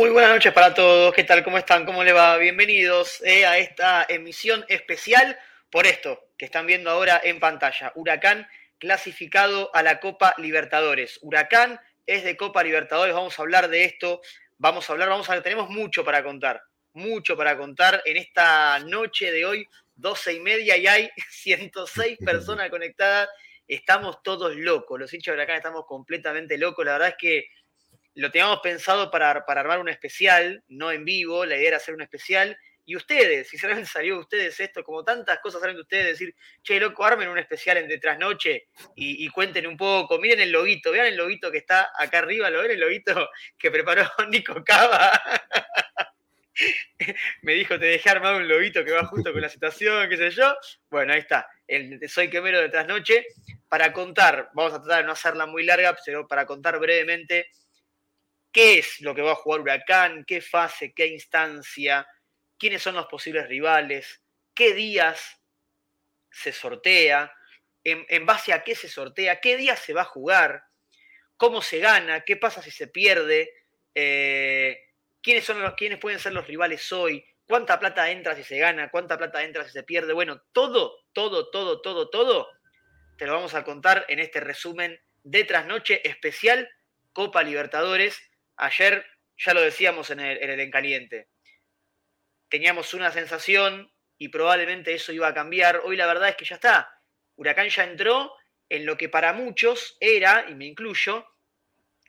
Muy buenas noches para todos, ¿qué tal? ¿Cómo están? ¿Cómo le va? Bienvenidos eh, a esta emisión especial por esto que están viendo ahora en pantalla. Huracán clasificado a la Copa Libertadores. Huracán es de Copa Libertadores, vamos a hablar de esto, vamos a hablar, vamos a tenemos mucho para contar, mucho para contar en esta noche de hoy, 12 y media y hay 106 personas conectadas. Estamos todos locos, los hinchas de Huracán estamos completamente locos. La verdad es que lo teníamos pensado para, para armar un especial, no en vivo, la idea era hacer un especial. Y ustedes, si se salió de ustedes esto, como tantas cosas salen de ustedes, decir, che, loco, armen un especial en de trasnoche y, y cuenten un poco, miren el loguito, vean el loguito que está acá arriba, lo ven el loguito que preparó Nico Cava. Me dijo, te dejé armado un loguito que va justo con la situación, qué sé yo. Bueno, ahí está, el Soy Quemero de Trasnoche, para contar, vamos a tratar de no hacerla muy larga, pero para contar brevemente qué es lo que va a jugar Huracán, qué fase, qué instancia, quiénes son los posibles rivales, qué días se sortea, en, base a qué se sortea, qué días se va a jugar, cómo se gana, qué pasa si se pierde, eh, quiénes, son los, quiénes pueden ser los rivales hoy, cuánta plata entra si se gana, cuánta plata entra si se pierde. Bueno, todo, todo, todo, todo, todo, te lo vamos a contar en este resumen de trasnoche especial Copa Libertadores Ayer ya lo decíamos en el, en En Caliente. Teníamos una sensación y probablemente eso iba a cambiar. Hoy la verdad es que ya está. Huracán ya entró en lo que para muchos era, y me incluyo,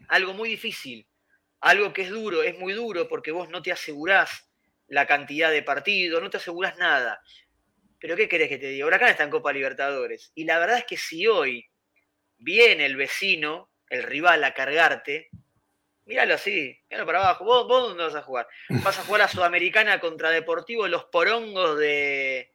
algo muy difícil, algo que es duro, es muy duro porque vos no te asegurás la cantidad de partidos, no te asegurás nada. Pero ¿qué querés que te diga? Huracán está en Copa Libertadores. Y la verdad es que si hoy viene el vecino, el rival, a cargarte, míralo así, míralo para abajo. ¿Vos, dónde vas a jugar? Vas a jugar a Sudamericana contra Deportivo Los Porongos de,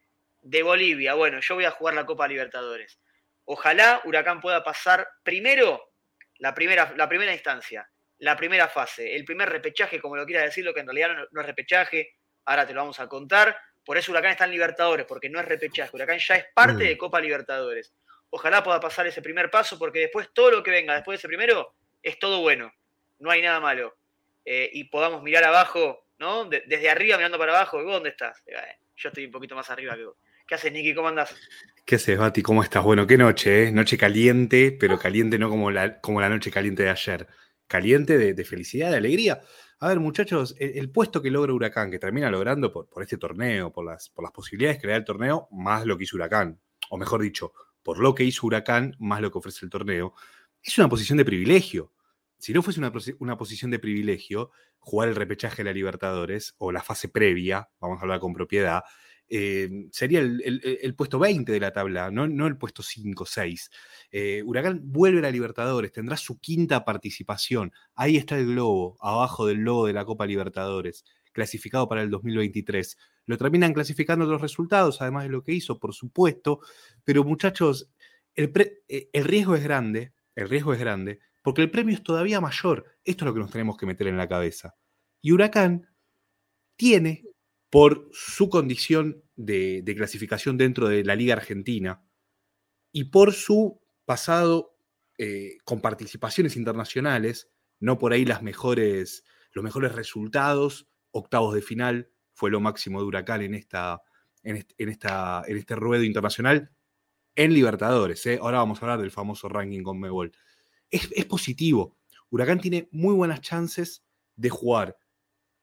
Bolivia. Bueno, yo voy a jugar la Copa Libertadores. Ojalá Huracán pueda pasar primero la primera, la primera instancia, la primera fase, el primer repechaje, como lo quiera decirlo, que en realidad no, es repechaje, ahora te lo vamos a contar. Por eso Huracán está en Libertadores, porque no es repechaje. Huracán ya es parte mm. de Copa Libertadores. Ojalá pueda pasar ese primer paso, porque después todo lo que venga después de ese primero es todo bueno no hay nada malo. Eh, y podamos mirar abajo, ¿no? desde arriba mirando para abajo, ¿vos dónde estás? Eh, yo estoy un poquito más arriba que vos. ¿Qué haces, Nicky? ¿Cómo andás? ¿Qué haces, Bati? ¿Cómo estás? Bueno, qué noche, ¿eh? Noche caliente, pero caliente no como la, como la noche caliente de ayer. Caliente de, felicidad, de alegría. A ver, muchachos, el, puesto que logra Huracán, que termina logrando por, por este torneo, por las, por las posibilidades que le da el torneo, más lo que hizo Huracán, o mejor dicho, por lo que hizo Huracán, más lo que ofrece el torneo, es una posición de privilegio si no fuese una, posición de privilegio, jugar el repechaje de la Libertadores o la fase previa, vamos a hablar con propiedad, eh, sería el, puesto 20 de la tabla, no, no el puesto 5, 6. Eh, Huracán vuelve a la Libertadores, tendrá su quinta participación. Ahí está el globo, abajo del logo de la Copa Libertadores, clasificado para el 2023. Lo terminan clasificando los resultados, además de lo que hizo, por supuesto. Pero muchachos, el, eh, el riesgo es grande, el riesgo es grande, porque el premio es todavía mayor. Esto es lo que nos tenemos que meter en la cabeza. Y Huracán tiene, por su condición de, clasificación dentro de la Liga Argentina y por su pasado eh, con participaciones internacionales, no por ahí las mejores, los mejores resultados, octavos de final, fue lo máximo de Huracán en, esta, en, esta, en este ruedo internacional en Libertadores. ¿eh? Ahora vamos a hablar del famoso ranking con Mebol es, positivo. Huracán tiene muy buenas chances de jugar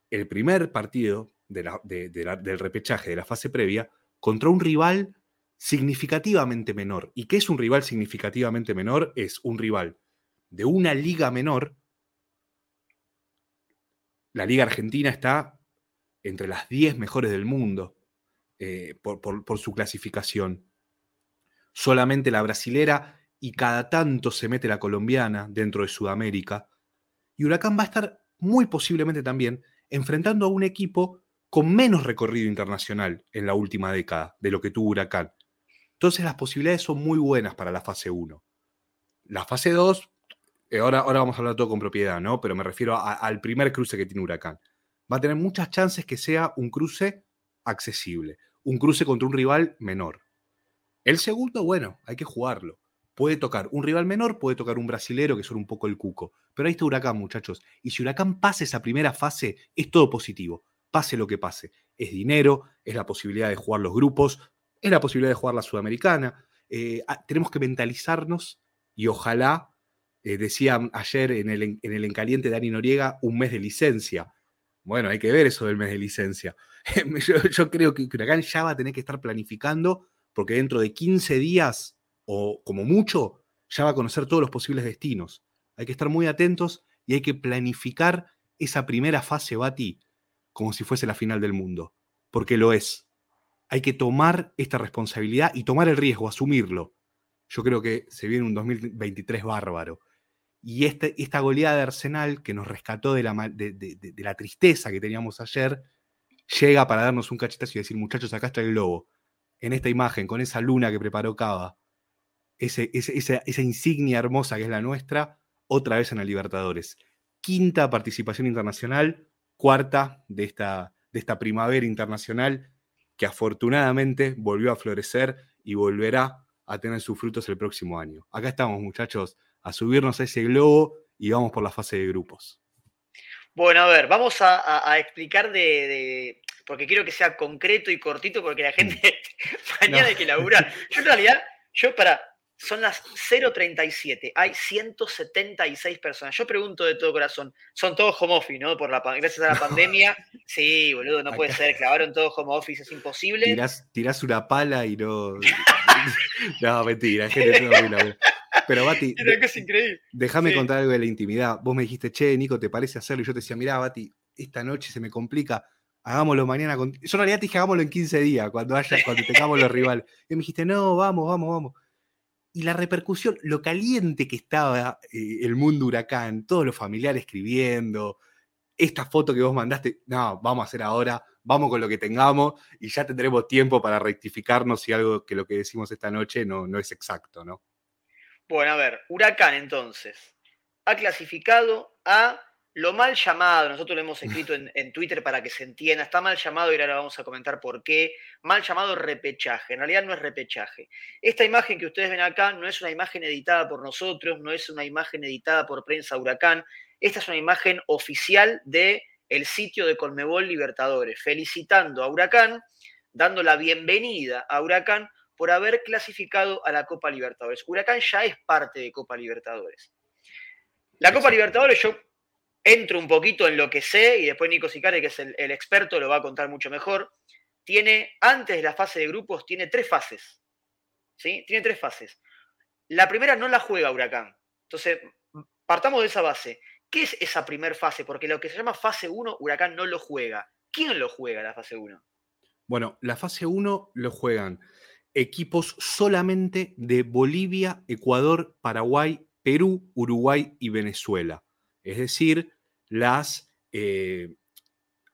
el primer partido del repechaje de la fase previa contra un rival significativamente menor. ¿Y qué es un rival significativamente menor? Es un rival de una liga menor. La liga argentina está entre las 10 mejores del mundo eh, por su clasificación. Solamente la brasilera y cada tanto se mete la colombiana dentro de Sudamérica. Y Huracán va a estar muy posiblemente también enfrentando a un equipo con menos recorrido internacional en la última década de lo que tuvo Huracán. Entonces las posibilidades son muy buenas para la fase 1. La fase 2, eh, ahora, ahora vamos a hablar todo con propiedad, ¿no? Pero me refiero al primer cruce que tiene Huracán. Va a tener muchas chances que sea un cruce accesible, un cruce contra un rival menor. El segundo, bueno, hay que jugarlo Puede tocar un rival menor, puede tocar un brasilero que son un poco el cuco. Pero ahí está Huracán, muchachos. Y si Huracán pasa esa primera fase, es todo positivo. Pase lo que pase. Es dinero, es la posibilidad de jugar los grupos, es la posibilidad de jugar la Sudamericana. Eh, ah, tenemos que mentalizarnos y ojalá, eh, decía ayer en el, en el Encaliente Dani Noriega, un mes de licencia. Bueno, hay que ver eso del mes de licencia. yo, creo que Huracán ya va a tener que estar planificando porque dentro de 15 días o como mucho ya va a conocer todos los posibles destinos. Hay que estar muy atentos y hay que planificar esa primera fase Bati como si fuese la final del mundo, porque lo es. Hay que tomar esta responsabilidad y tomar el riesgo, asumirlo. Yo creo que se viene un 2023 bárbaro. Y este, esta goleada de Arsenal que nos rescató de la, de la tristeza que teníamos ayer, llega para darnos un cachetazo y decir, muchachos, acá está el globo. En esta imagen, con esa luna que preparó Cava, ese, esa, insignia hermosa que es la nuestra, otra vez en la Libertadores. Quinta participación internacional, cuarta de esta, de esta primavera internacional que afortunadamente volvió a florecer y volverá a tener sus frutos el próximo año. Acá estamos, muchachos, a subirnos a ese globo y vamos por la fase de grupos. Bueno, a ver, vamos a, explicar de, Porque quiero que sea concreto y cortito, porque la mm. gente mañana hay que laburar. Yo en realidad, yo para. Son las 0.37, hay 176 personas. Yo pregunto de todo corazón, son todos home office, ¿no? Por la, gracias a la pandemia. Sí, boludo, no puede ser, clavaron todos home office, es imposible. Tirás, una pala y no. no, mentira, gente no, pero Bati, déjame contar algo de la intimidad. Vos me dijiste, che, Nico, ¿te parece hacerlo? Y yo te decía, mirá, Bati, esta noche se me complica, hagámoslo mañana. Con... Yo en realidad te dije, hagámoslo en 15 días, cuando haya, cuando tengamos los rivales. Y me dijiste, no, vamos, vamos, vamos. Y la repercusión, lo caliente que estaba eh, el mundo huracán, todos los familiares escribiendo, esta foto que vos mandaste, no, vamos a hacer ahora, vamos con lo que tengamos y ya tendremos tiempo para rectificarnos si algo que lo que decimos esta noche no, no es exacto, ¿no? Bueno, a ver, Huracán entonces ha clasificado a lo mal llamado, nosotros lo hemos escrito en, Twitter para que se entienda, está mal llamado y ahora vamos a comentar por qué, mal llamado repechaje, en realidad no es repechaje. Esta imagen que ustedes ven acá no es una imagen editada por nosotros, no es una imagen editada por Prensa Huracán, esta es una imagen oficial de el sitio de Colmebol Libertadores, felicitando a Huracán, dando la bienvenida a Huracán por haber clasificado a la Copa Libertadores. Huracán ya es parte de Copa Libertadores. La Copa Libertadores, yo entro un poquito en lo que sé y después Nico Sicare, que es el, experto, lo va a contar mucho mejor. Tiene, antes de la fase de grupos, tiene tres fases. ¿Sí? Tiene tres fases. La primera no la juega Huracán. Entonces, partamos de esa base. ¿Qué es esa primera fase? Porque lo que se llama fase 1, Huracán no lo juega. ¿Quién lo juega la fase 1? Bueno, la fase 1 lo juegan equipos solamente de Bolivia, Ecuador, Paraguay, Perú, Uruguay y Venezuela. Es decir, las, eh,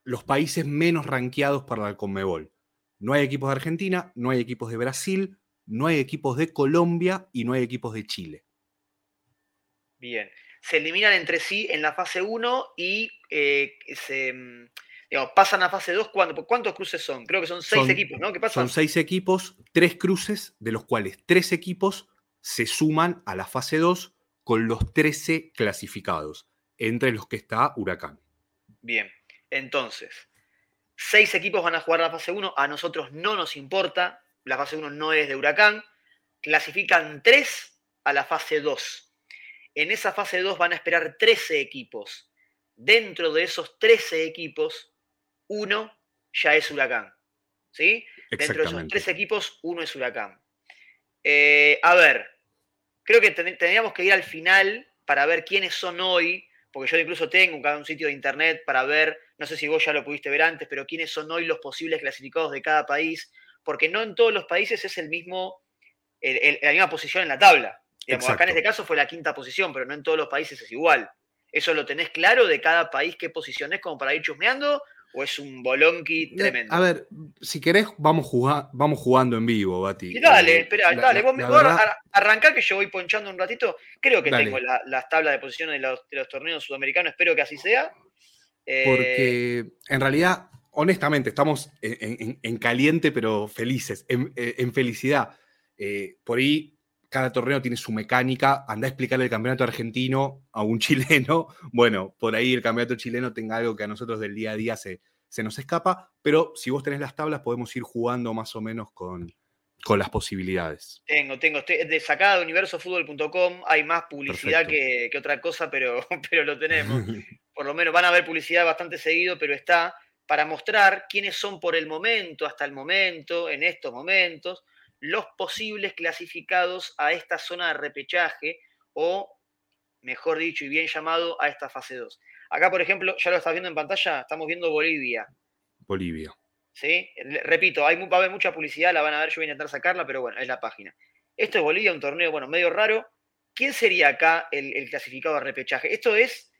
los países menos ranqueados para la Conmebol. No hay equipos de Argentina, no hay equipos de Brasil, no hay equipos de Colombia y no hay equipos de Chile. Bien. Se eliminan entre sí en la fase 1 y eh, se mm, pasan a fase 2, ¿cuántos cruces son? Creo que son seis equipos, ¿no? ¿Qué pasa? Son seis equipos, tres cruces, de los cuales tres equipos se suman a la fase 2 con los 13 clasificados, entre los que está Huracán. Bien, entonces, seis equipos van a jugar la fase 1, a nosotros no nos importa, la fase 1 no es de Huracán, clasifican tres a la fase 2. En esa fase 2 van a esperar 13 equipos. Dentro de esos 13 equipos uno ya es Huracán. ¿Sí? Dentro de esos tres equipos, uno es Huracán. Eh, a ver, creo que tendríamos que ir al final para ver quiénes son hoy, porque yo incluso tengo un sitio de internet para ver, no sé si vos ya lo pudiste ver antes, pero quiénes son hoy los posibles clasificados de cada país, porque no en todos los países es el mismo, la misma posición en la tabla. acá en este caso fue la quinta posición, pero no en todos los países es igual. ¿Eso lo tenés claro de cada país qué posición es como para ir chusmeando? O es un bolonqui tremendo? A ver, si querés, vamos, vamos jugando en vivo, Bati. dale, eh, espera, dale, vos, arrancá que yo voy ponchando un ratito. Creo que tengo las tablas de posiciones de los, torneos sudamericanos, espero que así sea. Eh, Porque en realidad, honestamente, estamos en, caliente, pero felices, en, felicidad. Eh, por ahí cada torneo tiene su mecánica. Anda a explicarle el campeonato argentino a un chileno. Bueno, por ahí el campeonato chileno tenga algo que a nosotros del día a día se, se nos escapa, pero si vos tenés las tablas podemos ir jugando más o menos con, con las posibilidades. Tengo, tengo. Estoy de sacada de universofutbol.com. Hay más publicidad que, que, otra cosa, pero, pero lo tenemos. Por lo menos van a ver publicidad bastante seguido, pero está para mostrar quiénes son por el momento, hasta el momento, en estos momentos, los posibles clasificados a esta zona de repechaje o, mejor dicho y bien llamado, a esta fase 2. Acá, por ejemplo, ya lo estás viendo en pantalla, estamos viendo Bolivia. Bolivia. ¿Sí? Repito, hay, va a haber mucha publicidad, la van a ver, yo voy a intentar sacarla, pero bueno, es la página. Esto es Bolivia, un torneo, bueno, medio raro. ¿Quién sería acá el, el clasificado a repechaje? Esto es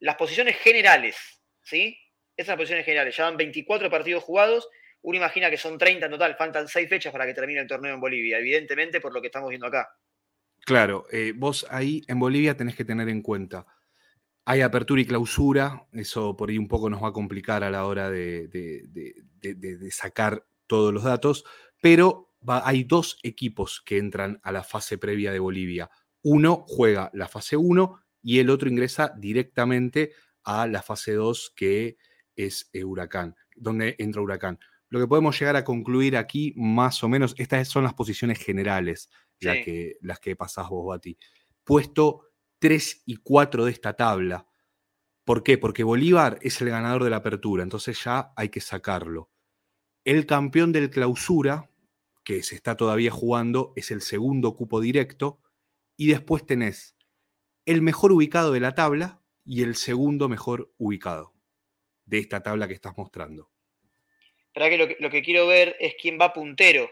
las posiciones generales, ¿sí? Estas son las posiciones generales. Ya van 24 partidos jugados uno imagina que son 30 en total, faltan 6 fechas para que termine el torneo en Bolivia, evidentemente por lo que estamos viendo acá. Claro, eh, vos ahí en Bolivia tenés que tener en cuenta, hay apertura y clausura, eso por ahí un poco nos va a complicar a la hora de, sacar todos los datos, pero hay dos equipos que entran a la fase previa de Bolivia. Uno juega la fase 1 y el otro ingresa directamente a la fase 2 que es Huracán, donde entra Huracán lo que podemos llegar a concluir aquí, más o menos, estas son las posiciones generales, que, las que pasás vos, Bati. Puesto 3 y 4 de esta tabla. ¿Por qué? Porque Bolívar es el ganador de la apertura, entonces ya hay que sacarlo. El campeón del clausura, que se está todavía jugando, es el segundo cupo directo. Y después tenés el mejor ubicado de la tabla y el segundo mejor ubicado de esta tabla que estás mostrando que lo, que quiero ver es quién va puntero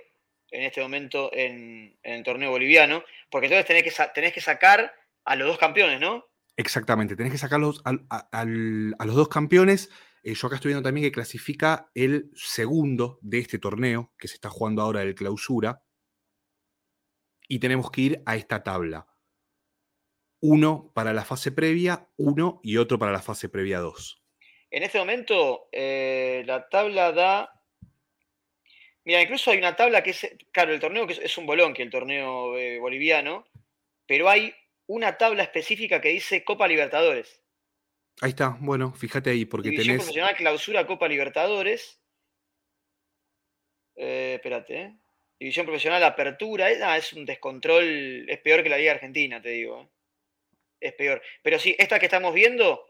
en este momento en, el torneo boliviano, porque entonces tenés que, tenés que sacar a los dos campeones, ¿no? Exactamente, tenés que sacarlos a, los dos campeones. Eh, yo acá estoy viendo también que clasifica el segundo de este torneo, que se está jugando ahora del clausura, y tenemos que ir a esta tabla. Uno para la fase previa, uno y otro para la fase previa 2. En este momento, eh, la tabla da. Mira, incluso hay una tabla que es. Claro, el torneo que es, un bolón, que el torneo eh, boliviano, pero hay una tabla específica que dice Copa Libertadores. Ahí está, bueno, fíjate ahí, porque División profesional, clausura, Copa Libertadores. Eh, espérate, División profesional, apertura. Ah, es un descontrol, es peor que la Liga Argentina, te digo. Es peor. Pero sí, esta que estamos viendo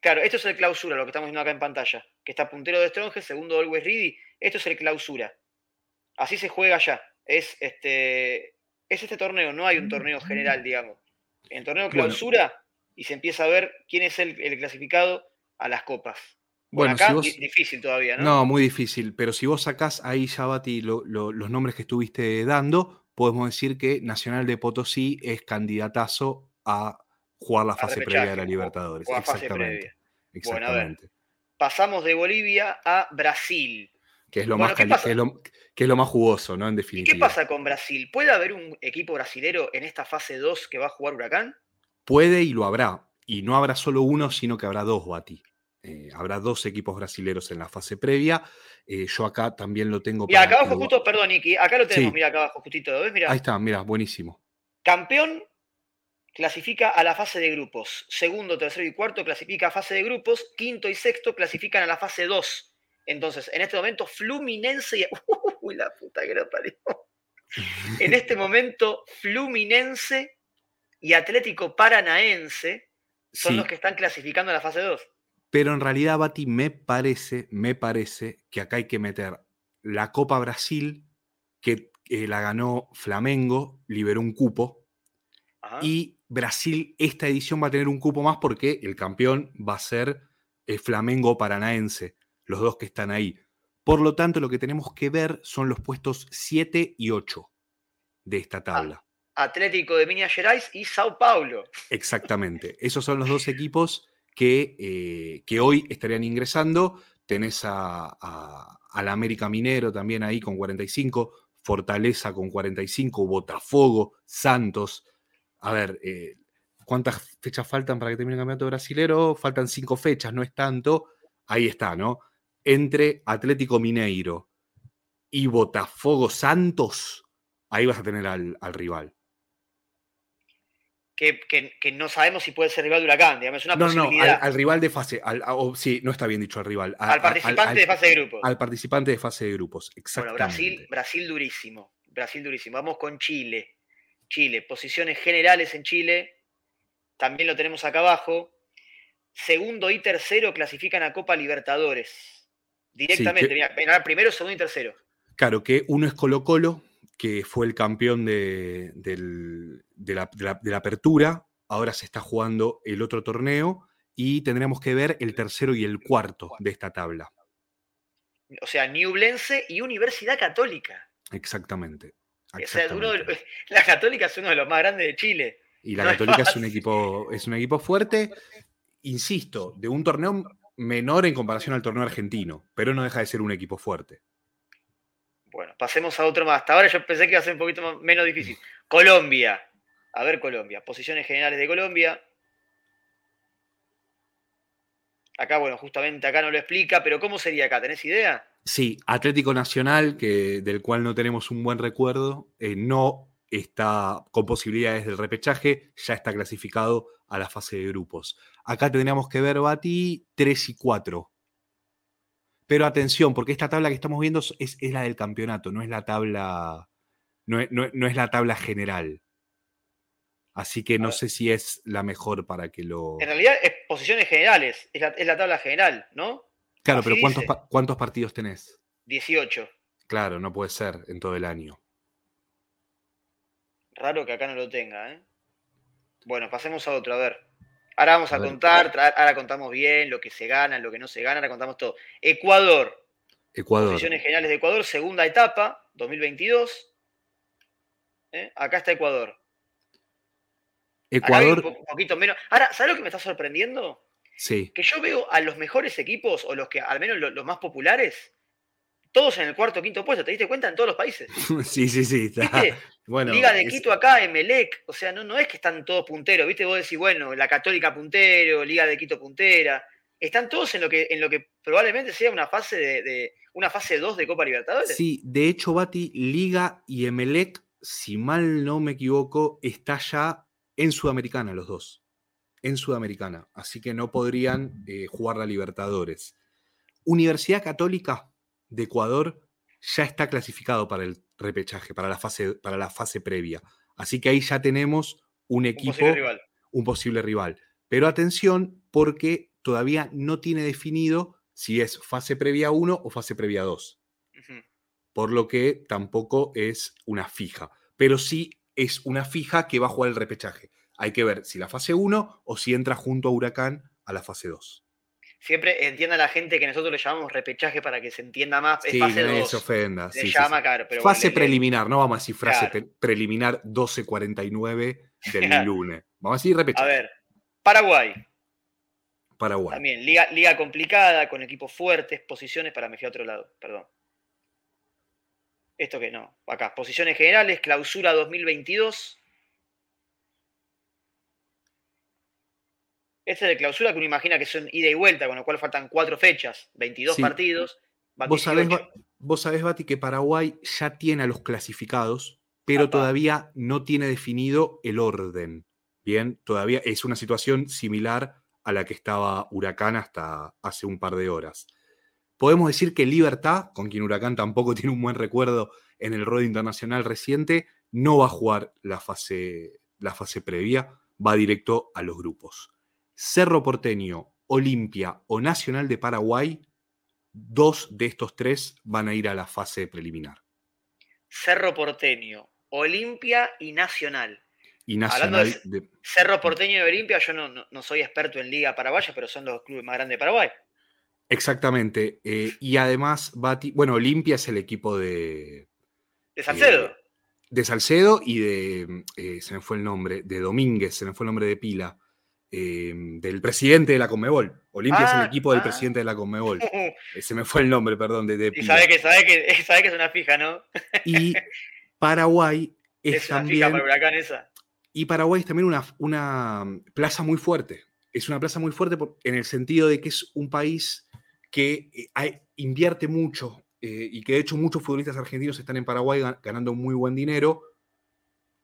Claro, esto es el clausura, lo que estamos viendo acá en pantalla. Que está puntero de Stronge, segundo Always Ready. Esto es el clausura. Así se juega ya. Es este, es este torneo, no hay un torneo general, digamos. En torneo clausura y se empieza a ver quién es el, clasificado a las copas. Bueno, acá difícil todavía, ¿no? No, muy difícil. Pero si vos sacás ahí, Yabati, los nombres que estuviste dando, podemos decir que Nacional de Potosí es candidatazo a jugar la fase previa de la Libertadores. Exactamente. Exactamente. pasamos de Bolivia a Brasil. Que es lo, más, que es lo, más jugoso, ¿no? En definitiva. ¿Y qué pasa con Brasil? ¿Puede haber un equipo brasilero en esta fase 2 que va a jugar Huracán? Puede y lo habrá. Y no habrá solo uno, sino que habrá dos, Bati. Eh, habrá dos equipos brasileros en la fase previa. Eh, yo acá también lo tengo. Mira, acá abajo justo, perdón, Niki, acá lo tenemos, mira, acá abajo justito, ¿ves? Ahí está, mira, buenísimo. Campeón clasifica a la fase de grupos. Segundo, tercero y cuarto clasifica a fase de grupos. Quinto y sexto clasifican a la fase 2. Entonces, en este momento, Fluminense y. ¡Uy, la puta que lo parió! En este momento, Fluminense y Atlético Paranaense son los que están clasificando a la fase 2. Pero en realidad, Bati, me parece, me parece que acá hay que meter la Copa Brasil, que eh, la ganó Flamengo, liberó un cupo, y Brasil esta edición va a tener un cupo más porque el campeón va a ser el Flamengo Paranaense, los dos que están ahí. Por lo tanto, lo que tenemos que ver son los puestos 7 y 8 de esta ah, tabla. Atlético de Minas Gerais y Sao Paulo. Exactamente. Esos son los dos equipos que, eh, que hoy estarían ingresando. Tenés a, al América Minero también ahí con 45, Fortaleza con 45, Botafogo, Santos, a ver, eh, ¿cuántas fechas faltan para que termine el campeonato brasilero? Faltan cinco fechas, no es tanto. Ahí está, ¿no? Entre Atlético Mineiro y Botafogo Santos, ahí vas a tener al, rival. Que, no sabemos si puede ser rival de Huracán, digamos, es una no, posibilidad. No, al, rival de fase, sí, no está bien dicho al rival. al participante de fase de grupos. Al participante de fase de grupos, exactamente. Bueno, Brasil, Brasil durísimo, Brasil durísimo. Vamos con Chile. Chile, posiciones generales en Chile, también lo tenemos acá abajo. Segundo y tercero clasifican a Copa Libertadores. Directamente, primero, segundo y tercero. Claro, que uno es Colo Colo, que fue el campeón de, la, apertura, ahora se está jugando el otro torneo y tendremos que ver el tercero y el cuarto de esta tabla. O sea, Newblense y Universidad Católica. Exactamente. la Católica es uno de los más grandes de Chile. Y la Católica es, un equipo, es un equipo fuerte, insisto, de un torneo menor en comparación al torneo argentino, pero no deja de ser un equipo fuerte. Bueno, pasemos a otro más. Hasta ahora yo pensé que iba a ser un poquito menos difícil. Colombia. A ver, Colombia. Posiciones generales de Colombia. Acá, bueno, justamente acá no lo explica, pero ¿cómo sería acá? ¿Tenés idea? Sí, Atlético Nacional, que, del cual no tenemos un buen recuerdo, eh, no está con posibilidades del repechaje, ya está clasificado a la fase de grupos. Acá tendríamos que ver Bati 3 y 4. Pero atención, porque esta tabla que estamos viendo es, la del campeonato, no es la tabla. No es, la tabla general. Así que no sé si es la mejor para que lo. En realidad es posiciones generales, es la, tabla general, ¿no? Claro, pero ¿cuántos, ¿cuántos partidos tenés? 18. Claro, no puede ser en todo el año. Raro que acá no lo tenga, ¿eh? Bueno, pasemos a otro, a ver. Ahora vamos a, contar, ahora contamos bien lo que se gana, lo que no se gana, ahora contamos todo. Ecuador. Ecuador. Posiciones generales de Ecuador, segunda etapa, 2022. ¿Eh? Acá está Ecuador. Ecuador. Un poquito menos. Ahora, ¿sabes lo que me está sorprendiendo? Sí. Que yo veo a los mejores equipos, o los que, al menos los más populares, todos en el cuarto o quinto puesto, ¿te diste cuenta? En todos los países. sí, sí, sí. Bueno, Liga de Quito acá, Emelec, o sea, no, no es que están todos punteros, ¿viste? Vos decís, bueno, la Católica puntero, Liga de Quito puntera. Están todos en lo que, en lo que probablemente sea una fase de, una fase 2 de Copa Libertadores. Sí, de hecho, Bati, Liga y Emelec, si mal no me equivoco, está ya en Sudamericana los dos. En Sudamericana. Así que no podrían eh, jugar la Libertadores. Universidad Católica de Ecuador ya está clasificado para el repechaje, para la fase, para la fase previa. Así que ahí ya tenemos un equipo, un posible rival. Pero atención, porque todavía no tiene definido si es fase previa 1 o fase previa 2. Por lo que tampoco es una fija. Pero sí es una fija que va a jugar el repechaje. Hay que ver si la fase 1 o si entra junto a Huracán a la fase 2 siempre entienda la gente que nosotros le llamamos repechaje para que se entienda más. Sí, fase no se ofenda. Se llama, Pero fase preliminar, no vamos a decir frase preliminar 12.49 del lunes. Vamos a decir repechaje. A ver, Paraguay. Paraguay. También, liga, liga complicada, con equipos fuertes, posiciones, para me a otro lado, perdón. Esto que no, acá, posiciones generales, clausura 2022. Este de clausura que uno imagina que son ida y vuelta, con lo cual faltan cuatro fechas, 22 partidos. Vos sabés, vos sabés, Bati, que Paraguay ya tiene a los clasificados, pero todavía no tiene definido el orden. Bien, todavía es una situación similar a la que estaba Huracán hasta hace un par de horas. Podemos decir que Libertad, con quien Huracán tampoco tiene un buen recuerdo en el rol internacional reciente, no va a jugar la fase, la fase previa, va directo a los grupos. Cerro Porteño, Olimpia o Nacional de Paraguay, dos de estos tres van a ir a la fase preliminar. Cerro Porteño, Olimpia y Nacional. Y Nacional de, Cerro Porteño y Olimpia, yo no, soy experto en Liga Paraguaya, pero son los clubes más grandes de Paraguay. Exactamente. Eh, y además, bueno, Olimpia es el equipo de. De Salcedo. Eh, de Salcedo y de. Eh, se me fue el nombre, de Domínguez, se me fue el nombre de pila. Em, del presidente de la Conmebol. Olimpia es el ah, equipo del ah. presidente de la Conmebol. Se me fue el nombre, perdón. De, y sabe que, sabe, que, sabe que es una fija, ¿no? y Paraguay es, también. esa. Y Paraguay es también una, una plaza muy fuerte. Es una plaza muy fuerte en el sentido de que es un país que eh, invierte mucho eh, y que de hecho muchos futbolistas argentinos están en Paraguay ganando muy buen dinero.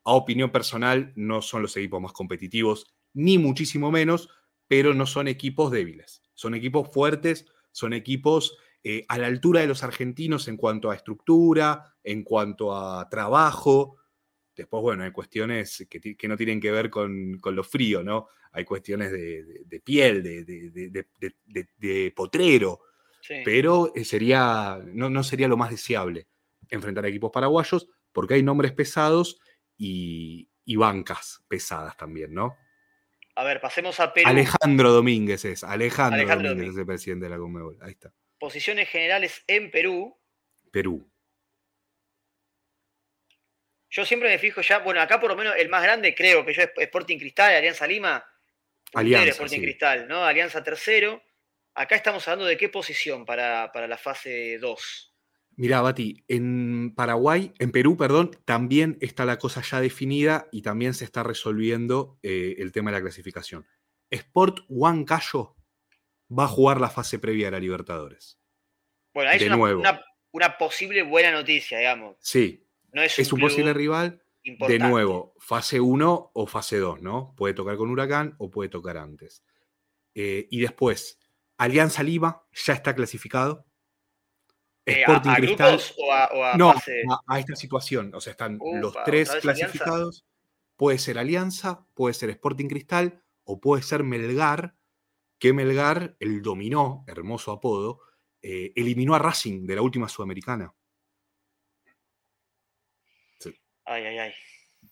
A opinión personal, no son los equipos más competitivos, ni muchísimo menos, pero no son equipos débiles. Son equipos fuertes, son equipos eh, a la altura de los argentinos en cuanto a estructura, en cuanto a trabajo. Después, bueno, hay cuestiones que, no tienen que ver con, lo frío, ¿no? Hay cuestiones de, piel, de, potrero, pero eh, sería, no, sería lo más deseable enfrentar a equipos paraguayos porque hay nombres pesados y, bancas pesadas también, ¿no? A ver, pasemos a Perú. Alejandro Domínguez es, Alejandro, Domínguez, es el presidente de la Conmebol, ahí está. Posiciones generales en Perú. Perú. Yo siempre me fijo ya, bueno, acá por lo menos el más grande creo que yo es Sporting Cristal, Alianza Lima. Alianza, Sporting Cristal, ¿no? Alianza tercero. Acá estamos hablando de qué posición para, la fase 2. Mira, Bati, en Paraguay, en Perú, perdón, también está la cosa ya definida y también se está resolviendo eh, el tema de la clasificación. Sport Huancayo va a jugar la fase previa de la Libertadores. Bueno, ahí es una, una, posible buena noticia, digamos. Sí, es un, posible rival. De nuevo, fase 1 o fase 2, ¿no? Puede tocar con Huracán o puede tocar antes. Eh, y después, Alianza Lima ya está clasificado. Eh, Sporting a, Cristal. o a, no, a, esta situación. O sea, están los tres clasificados. Puede ser Alianza, puede ser Sporting Cristal o puede ser Melgar, que Melgar, el dominó, hermoso apodo, eh, eliminó a Racing de la última sudamericana. Ay, ay, ay.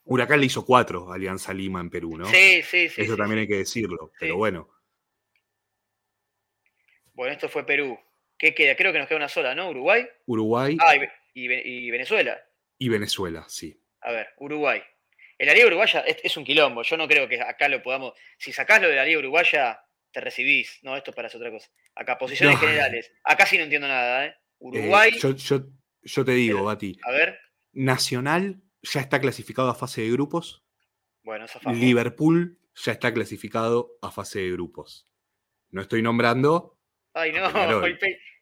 Huracán le hizo cuatro a Alianza Lima en Perú, ¿no? Sí, sí, sí. Eso también hay que decirlo, pero bueno. Bueno, esto fue Perú. ¿Qué queda? Creo que nos queda una sola, ¿no? Uruguay. Uruguay. Ah, y, Venezuela. Y Venezuela, sí. A ver, Uruguay. El Liga Uruguaya es, un quilombo. Yo no creo que acá lo podamos. Si sacás lo de la Liga Uruguaya, te recibís. No, esto para hacer otra cosa. Acá, posiciones generales. Acá sí no entiendo nada, ¿eh? eh Uruguay. yo, te digo, Bati. A ver. Nacional ya está clasificado a fase de grupos. Bueno, esa fase. Liverpool ya está clasificado a fase de grupos. No estoy nombrando. Ay, no.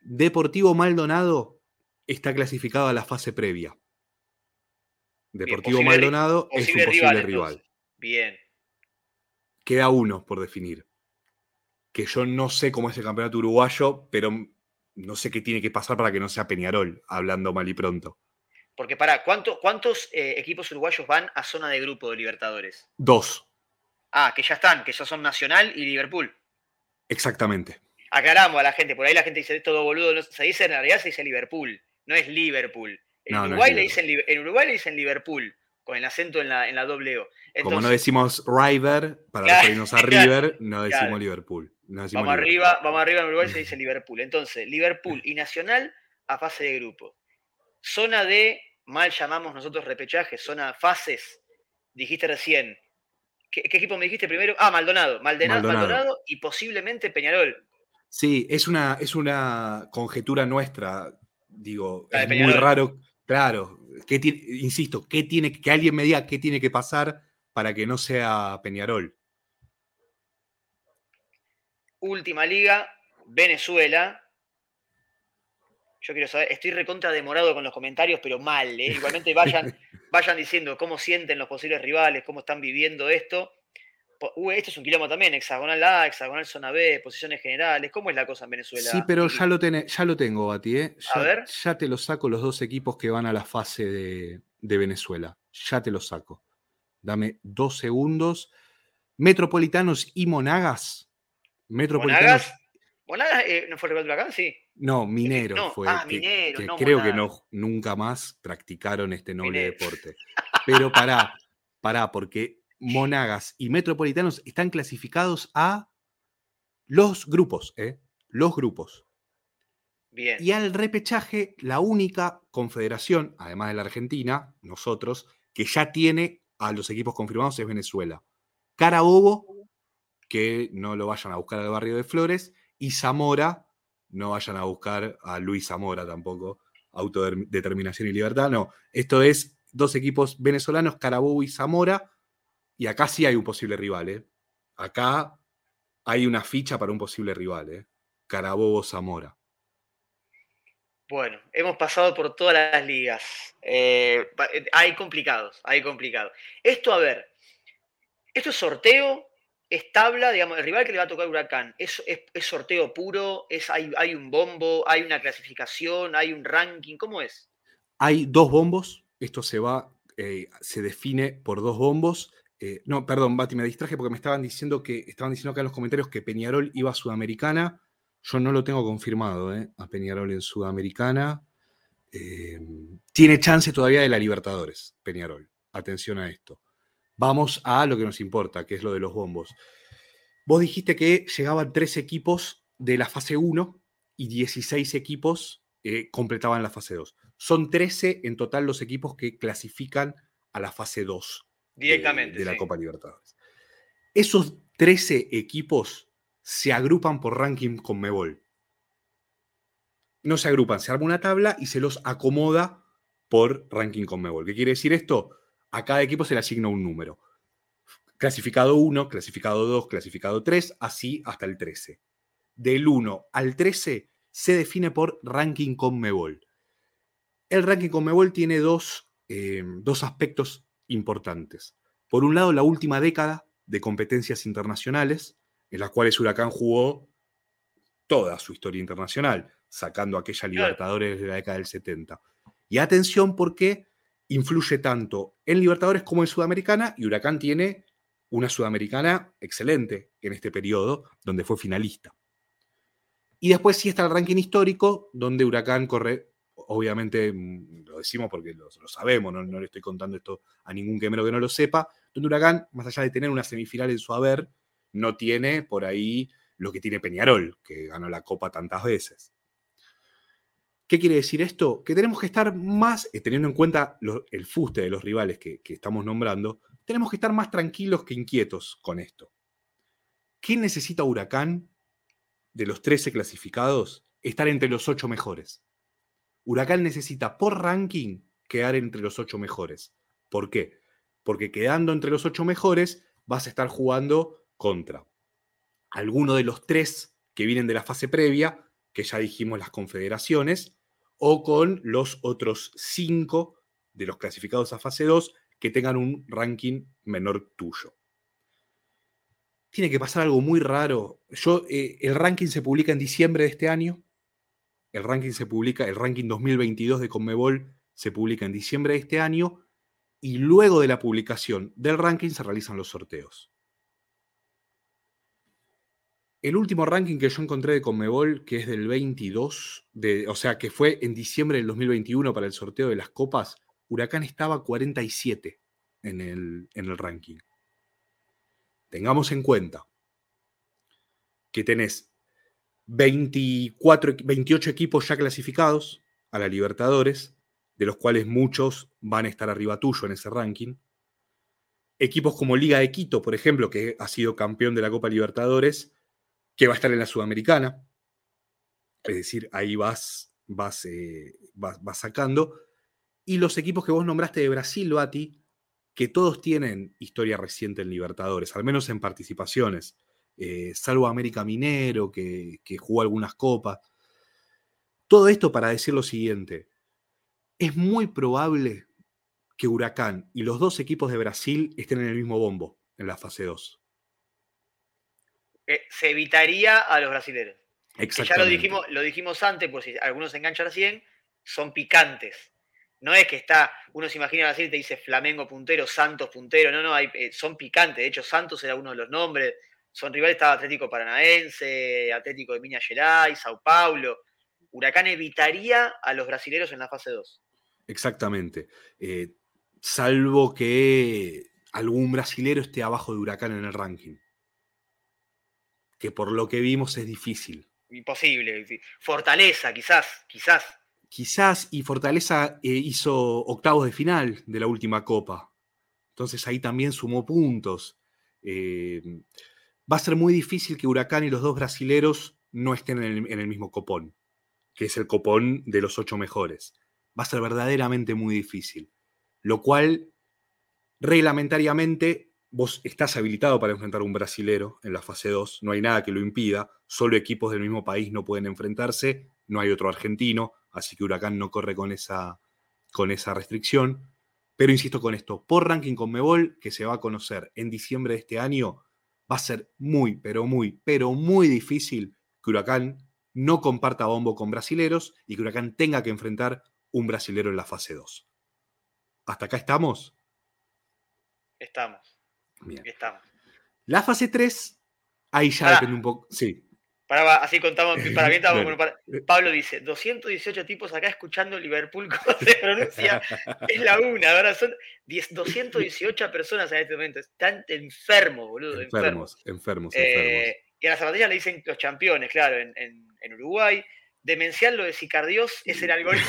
Deportivo Maldonado está clasificado a la fase previa. Deportivo Maldonado es un posible rival. Bien. Queda uno por definir. Que yo no sé cómo es el campeonato uruguayo, pero no sé qué tiene que pasar para que no sea Peñarol, hablando mal y pronto. Porque para, ¿cuántos eh, equipos uruguayos van a zona de grupo de Libertadores? Dos. Ah, que ya están, que ya son Nacional y Liverpool. Exactamente. Aclaramos a la gente, por ahí la gente dice todo boludo, se dice en realidad se dice Liverpool, no es Liverpool. En, Uruguay, le dicen, en Uruguay le dicen Liverpool, con el acento en la, en la doble O. Como no decimos River, para referirnos a River, no decimos Liverpool. vamos, Arriba, vamos arriba en Uruguay se dice Liverpool. Entonces, Liverpool y Nacional a fase de grupo. Zona de mal llamamos nosotros repechaje, zona fases, dijiste recién. ¿Qué, equipo me dijiste primero? Ah, Maldonado. Maldonado. Maldonado. y posiblemente Peñarol. Sí, es una, es una conjetura nuestra, digo, es muy raro, claro, insisto, ¿qué tiene, que alguien me diga qué tiene que pasar para que no sea Peñarol. Última liga, Venezuela, yo quiero saber, estoy recontra demorado con los comentarios, pero mal, ¿eh? Igualmente vayan, vayan diciendo cómo sienten los posibles rivales, cómo están viviendo esto. Uh, este es un quilombo también, hexagonal A, hexagonal zona B, posiciones generales. ¿Cómo es la cosa en Venezuela? Sí, pero ya lo, ya lo tengo, Bati. ¿eh? Ya, a ver. Ya te lo saco los dos equipos que van a la fase de, Venezuela. Ya te lo saco. Dame dos segundos. Metropolitanos y Monagas. Metropolitanos. ¿Monagas? Eh, no fue el rival de Sí. No, Minero fue. Ah, Minero, creo que no, nunca más practicaron este noble deporte. Pero pará, pará, porque Monagas y Metropolitanos están clasificados a los grupos, ¿eh? Los grupos. Bien. Y al repechaje, la única confederación, además de la Argentina, nosotros, que ya tiene a los equipos confirmados es Venezuela. Carabobo, que no lo vayan a buscar al barrio de Flores, y Zamora, no vayan a buscar a Luis Zamora tampoco, autodeterminación y libertad, no, esto es dos equipos venezolanos, Carabobo y Zamora, y acá sí hay un posible rival, ¿eh? acá hay una ficha para un posible rival, ¿eh? Carabobo Zamora. Bueno, hemos pasado por todas las ligas. Eh, eh, hay complicados, hay complicados. Esto, a ver, esto es sorteo, es tabla, digamos, el rival que le va a tocar Huracán, es, es, sorteo puro, es, hay, hay, un bombo, hay una clasificación, hay un ranking, ¿cómo es? Hay dos bombos, esto se va, eh, se define por dos bombos. No, perdón, Bati, me distraje porque me estaban diciendo que, estaban diciendo acá en los comentarios que Peñarol iba a Sudamericana. Yo no lo tengo confirmado, ¿eh? A Peñarol en Sudamericana. Eh, tiene chance todavía de la Libertadores, Peñarol. Atención a esto. Vamos a lo que nos importa, que es lo de los bombos. Vos dijiste que llegaban tres equipos de la fase 1 y 16 equipos eh, completaban la fase 2. Son 13 en total los equipos que clasifican a la fase 2 directamente de, la Copa Libertadores. Esos 13 equipos se agrupan por ranking con Mebol. No se agrupan, se arma una tabla y se los acomoda por ranking con Mebol. ¿Qué quiere decir esto? A cada equipo se le asigna un número. Clasificado 1, clasificado 2, clasificado 3, así hasta el 13. Del 1 al 13 se define por ranking con Mebol. El ranking con Mebol tiene dos, eh, dos aspectos importantes. Por un lado, la última década de competencias internacionales, en las cuales Huracán jugó toda su historia internacional, sacando aquella Libertadores de la década del 70. Y atención porque influye tanto en Libertadores como en Sudamericana, y Huracán tiene una Sudamericana excelente en este periodo, donde fue finalista. Y después sí está el ranking histórico, donde Huracán corre, obviamente mm, lo decimos porque lo, sabemos, no, no, le estoy contando esto a ningún quemero que no lo sepa, donde Huracán, más allá de tener una semifinal en su haber, no tiene por ahí lo que tiene Peñarol, que ganó la Copa tantas veces. ¿Qué quiere decir esto? Que tenemos que estar más, eh, teniendo en cuenta el fuste de los rivales que, que estamos nombrando, tenemos que estar más tranquilos que inquietos con esto. ¿Qué necesita Huracán de los 13 clasificados? Estar entre los 8 mejores. Huracán necesita por ranking quedar entre los 8 mejores. ¿Por qué? Porque quedando entre los 8 mejores vas a estar jugando contra alguno de los tres que vienen de la fase previa, que ya dijimos las confederaciones, o con los otros cinco de los clasificados a fase 2 que tengan un ranking menor tuyo. Tiene que pasar algo muy raro. Yo, eh, el ranking se publica en diciembre de este año. El ranking se publica, el ranking 2022 de Conmebol se publica en diciembre de este año. Y luego de la publicación del ranking se realizan los sorteos. El último ranking que yo encontré de Conmebol, que es del 22, de, o sea, que fue en diciembre del 2021 para el sorteo de las copas, Huracán estaba 47 en el, en el ranking. Tengamos en cuenta que tenés 24, 28 equipos ya clasificados a la Libertadores, de los cuales muchos van a estar arriba tuyo en ese ranking. Equipos como Liga de Quito, por ejemplo, que ha sido campeón de la Copa Libertadores, que va a estar en la Sudamericana. Es decir, ahí vas, vas, eh, vas, sacando. Y los equipos que vos nombraste de Brasil, Bati, que todos tienen historia reciente en Libertadores, al menos en participaciones, eh, salvo América Minero, que, que jugó algunas copas. Todo esto para decir lo siguiente, es muy probable que Huracán y los dos equipos de Brasil estén en el mismo bombo en la fase 2. Eh, se evitaría a los brasileños. ya lo dijimos, lo dijimos antes, por si algunos se enganchan recién, son picantes. No es que está, uno se imagina Brasil y te dice Flamengo puntero, Santos puntero, no, no, hay, eh, son picantes. De hecho, Santos era uno de los nombres. Son rivales, estaba Atlético Paranaense, Atlético de Minas Gerais, Sao Paulo. Huracán evitaría a los brasileños en la fase 2. Exactamente. Eh, salvo que algún brasilero esté abajo de Huracán en el ranking que por lo que vimos es difícil. Imposible. Fortaleza, quizás, quizás. Quizás, y Fortaleza eh, hizo octavos de final de la última Copa. Entonces ahí también sumó puntos. Eh, va a ser muy difícil que Huracán y los dos brasileros no estén en el, mismo copón, que es el copón de los ocho mejores. Va a ser verdaderamente muy difícil. Lo cual, reglamentariamente, vos estás habilitado para enfrentar a un brasilero en la fase 2, no hay nada que lo impida, solo equipos del mismo país no pueden enfrentarse, no hay otro argentino, así que Huracán no corre con esa, con esa restricción. Pero insisto con esto, por ranking con Mebol, que se va a conocer en diciembre de este año, va a ser muy, pero muy, pero muy difícil que Huracán no comparta bombo con brasileros y que Huracán tenga que enfrentar un brasilero en la fase 2. ¿Hasta acá estamos? Estamos. Bien. Estamos. La fase 3, ahí ya depende un poco. Sí. Para, así contamos, para bien Pablo dice, 218 tipos acá escuchando Liverpool, ¿cómo se pronuncia? es la una, ahora son 218 personas en este momento. Están enfermos, boludo. Enfermos, enfermos, enfermos. Eh, y a las zapatillas le dicen los campeones, claro, en, Uruguay. Demencial lo de Sicardios es el algoritmo.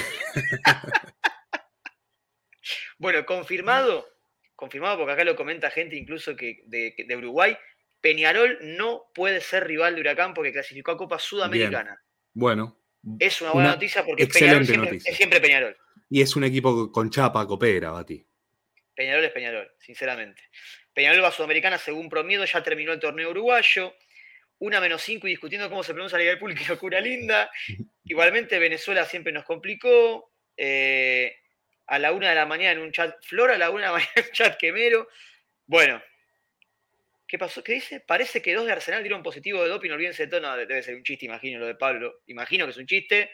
bueno, confirmado, confirmado porque acá lo comenta gente incluso que de Uruguay, Peñarol no puede ser rival de Huracán porque clasificó a Copa Sudamericana. Bueno. Es una buena noticia porque Peñarol es siempre Peñarol. Y es un equipo con chapa, coopera, Bati. Peñarol es Peñarol, sinceramente. Peñarol va a Sudamericana según Promiedo, ya terminó el torneo uruguayo. Una menos cinco y discutiendo cómo se pronuncia Liverpool, que locura linda. Igualmente Venezuela siempre nos complicó. Eh, a la una de la mañana en un chat, Flora a la una de la mañana en un chat quemero. Bueno, ¿Qué pasó? ¿Qué dice? Parece que dos de Arsenal dieron positivo de doping, no olvídense de todo. No, debe ser un chiste, imagino lo de Pablo. Imagino que es un chiste.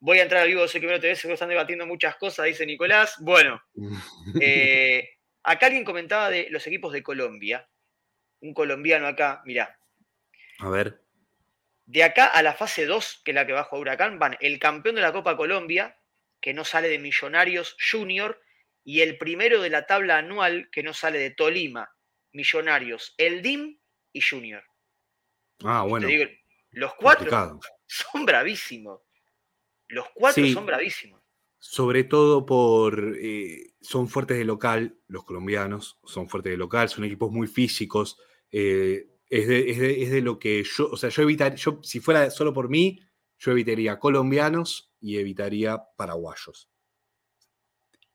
Voy a entrar al vivo de Soy Primero TV, seguro están debatiendo muchas cosas, dice Nicolás. Bueno, eh, acá alguien comentaba de los equipos de Colombia. Un colombiano acá, mirá. A ver. De acá a la fase 2, que es la que bajo Huracán, van el campeón de la Copa Colombia, que no sale de Millonarios Junior, y el primero de la tabla anual, que no sale de Tolima. Millonarios, El DIM y Junior. Ah, bueno. los cuatro son bravísimos. Los cuatro son bravísimos. Sobre todo por. Eh, son fuertes de local, los colombianos son fuertes de local, son equipos muy físicos. Eh, es, de, lo que yo. O sea, yo evitaría. Yo, si fuera solo por mí, yo evitaría colombianos y evitaría paraguayos.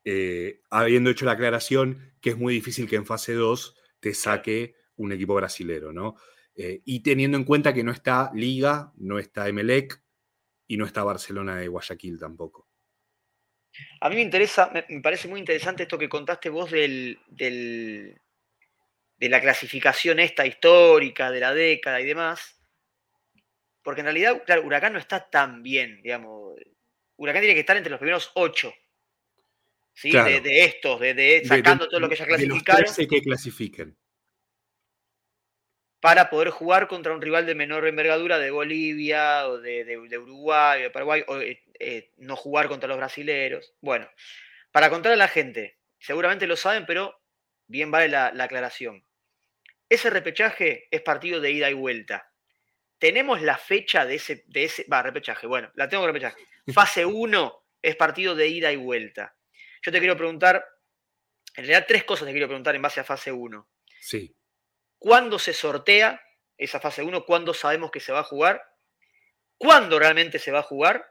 Eh, habiendo hecho la aclaración que es muy difícil que en fase 2 te saque un equipo brasilero, ¿no? Eh, y teniendo en cuenta que no está Liga, no está Emelec y no está Barcelona de Guayaquil tampoco. A mí me interesa, me, parece muy interesante esto que contaste vos del, de la clasificación esta histórica de la década y demás, porque en realidad, claro, Huracán no está tan bien, digamos. Huracán tiene que estar entre los primeros ocho de, estos, de, sacando todo lo que ya clasificaron. De que clasifiquen. Para poder jugar contra un rival de menor envergadura de Bolivia o de, Uruguay o de Paraguay, o eh, eh, no jugar contra los brasileros. Bueno, para contar a la gente, seguramente lo saben, pero bien vale la, aclaración. Ese repechaje es partido de ida y vuelta. Tenemos la fecha de ese, de ese, va, repechaje, bueno, la tengo que repechaje. Fase 1 es partido de ida y vuelta. Yo te quiero preguntar, en realidad tres cosas te quiero preguntar en base a fase 1. Sí. ¿Cuándo se sortea esa fase 1? ¿Cuándo sabemos que se va a jugar? ¿Cuándo realmente se va a jugar?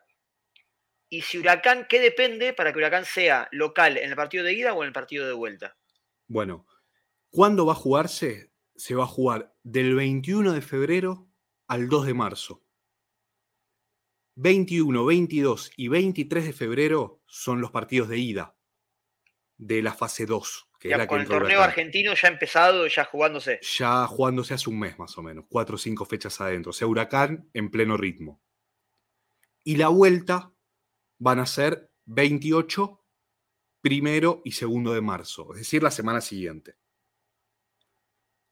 Y si Huracán, ¿qué depende para que Huracán sea local en el partido de ida o en el partido de vuelta? Bueno, ¿cuándo va a jugarse? Se va a jugar del 21 de febrero al 2 de marzo. 21, 22 y 23 de febrero son los partidos de ida de la fase 2. Que con el torneo argentino ya empezado, ya jugándose. Ya jugándose hace un mes más o menos, cuatro o cinco fechas adentro. O sea, Huracán en pleno ritmo. Y la vuelta van a ser 28, primero y segundo de marzo, es decir, la semana siguiente.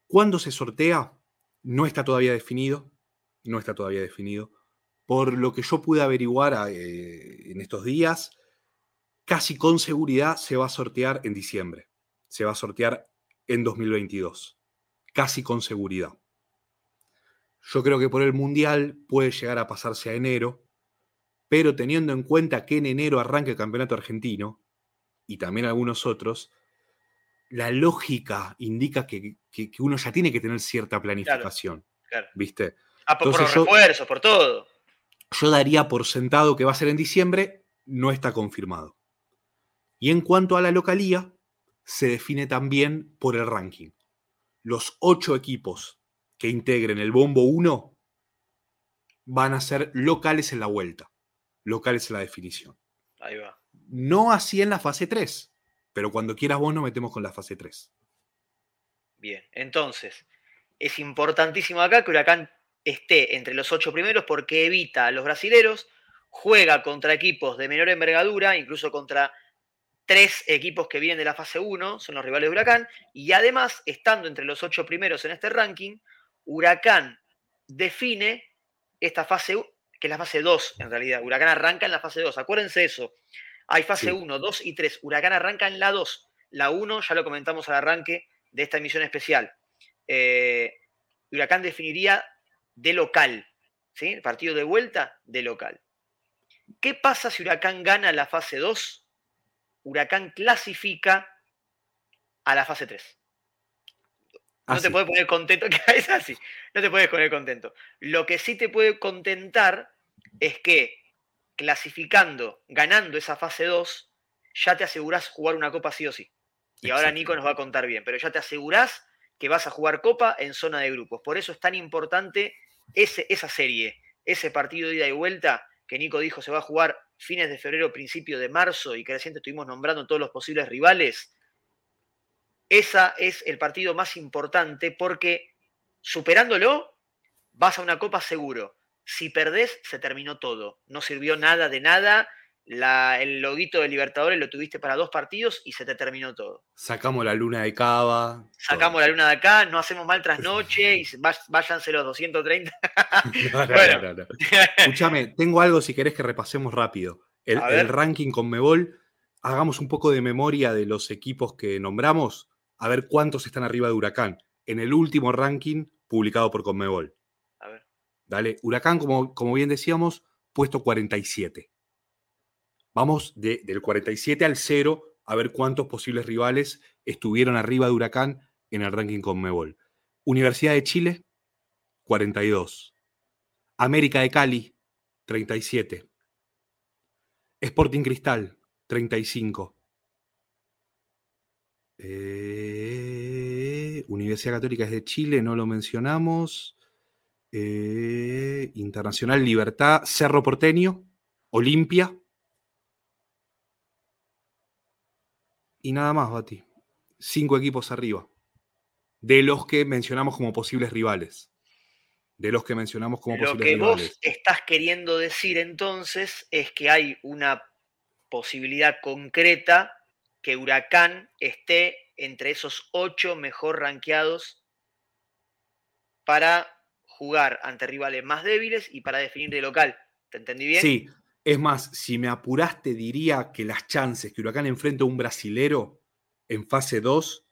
¿Cuándo se sortea? No está todavía definido. No está todavía definido. Por lo que yo pude averiguar eh, en estos días, casi con seguridad se va a sortear en diciembre. Se va a sortear en 2022. Casi con seguridad. Yo creo que por el Mundial puede llegar a pasarse a enero, pero teniendo en cuenta que en enero arranca el campeonato argentino y también algunos otros, la lógica indica que, uno ya tiene que tener cierta planificación. ¿Viste? Ah, por, por por todo. Yo daría por sentado que va a ser en diciembre, no está confirmado. Y en cuanto a la localía, se define también por el ranking. Los ocho equipos que integren el Bombo 1 van a ser locales en la vuelta. locales en la definición. Ahí va. No así en la fase 3, pero cuando quieras vos nos metemos con la fase 3. Bien, entonces, es importantísimo acá que Huracán esté entre los ocho primeros porque evita a los brasileros, juega contra equipos de menor envergadura, incluso contra tres equipos que vienen de la fase 1, son los rivales de Huracán, y además, estando entre los ocho primeros en este ranking, Huracán define esta fase, que es la fase 2 en realidad. Huracán arranca en la fase 2, acuérdense eso. Hay fase 1, 2 y 3. Huracán arranca en la 2. La 1 ya lo comentamos al arranque de esta emisión especial. Eh, Huracán definiría de local, ¿sí? El partido de vuelta de local. ¿Qué pasa si Huracán gana la fase 2? Huracán clasifica a la fase 3. No te puedes poner contento, es así, no te puedes poner contento. Lo que sí te puede contentar es que clasificando, ganando esa fase 2, ya te asegurás jugar una copa sí o sí. Y ahora Nico nos va a contar bien, pero ya te asegurás que vas a jugar copa en zona de grupos. Por eso es tan importante ese, esa serie, ese partido de ida y vuelta que Nico dijo se va a jugar fines de febrero, principio de marzo y que estuvimos nombrando todos los posibles rivales. Esa es el partido más importante porque superándolo vas a una copa seguro. Si perdés, se terminó todo. No sirvió nada de nada el loguito de Libertadores lo tuviste para dos partidos y se te terminó todo. Sacamos la luna de Cava. Sacamos la luna de acá, no hacemos mal tras noche y váyanse los 230. Escúchame, tengo algo si querés que repasemos rápido. El, el ranking con Mebol, hagamos un poco de memoria de los equipos que nombramos, a ver cuántos están arriba de Huracán. En el último ranking publicado por Conmebol. A ver. Dale, Huracán, como, como bien decíamos, puesto 47. Vamos del 47 al 0 a ver cuántos posibles rivales estuvieron arriba de Huracán en el ranking con Mebol. Universidad de Chile, 42. América de Cali, 37. Sporting Cristal, 35. Eh, Universidad Católica es de Chile, no lo mencionamos. Eh, Internacional Libertad, Cerro Porteño, Olimpia, Y nada más, Bati. Cinco equipos arriba. De los que mencionamos como posibles rivales. De los que mencionamos como posibles rivales. Lo que vos estás queriendo decir entonces es que hay una posibilidad concreta que Huracán esté entre esos ocho mejor rankeados para jugar ante rivales más débiles y para definir de local. ¿Te entendí bien? Sí, es más, si me apuraste, diría que las chances que Huracán enfrente a un brasilero en fase 2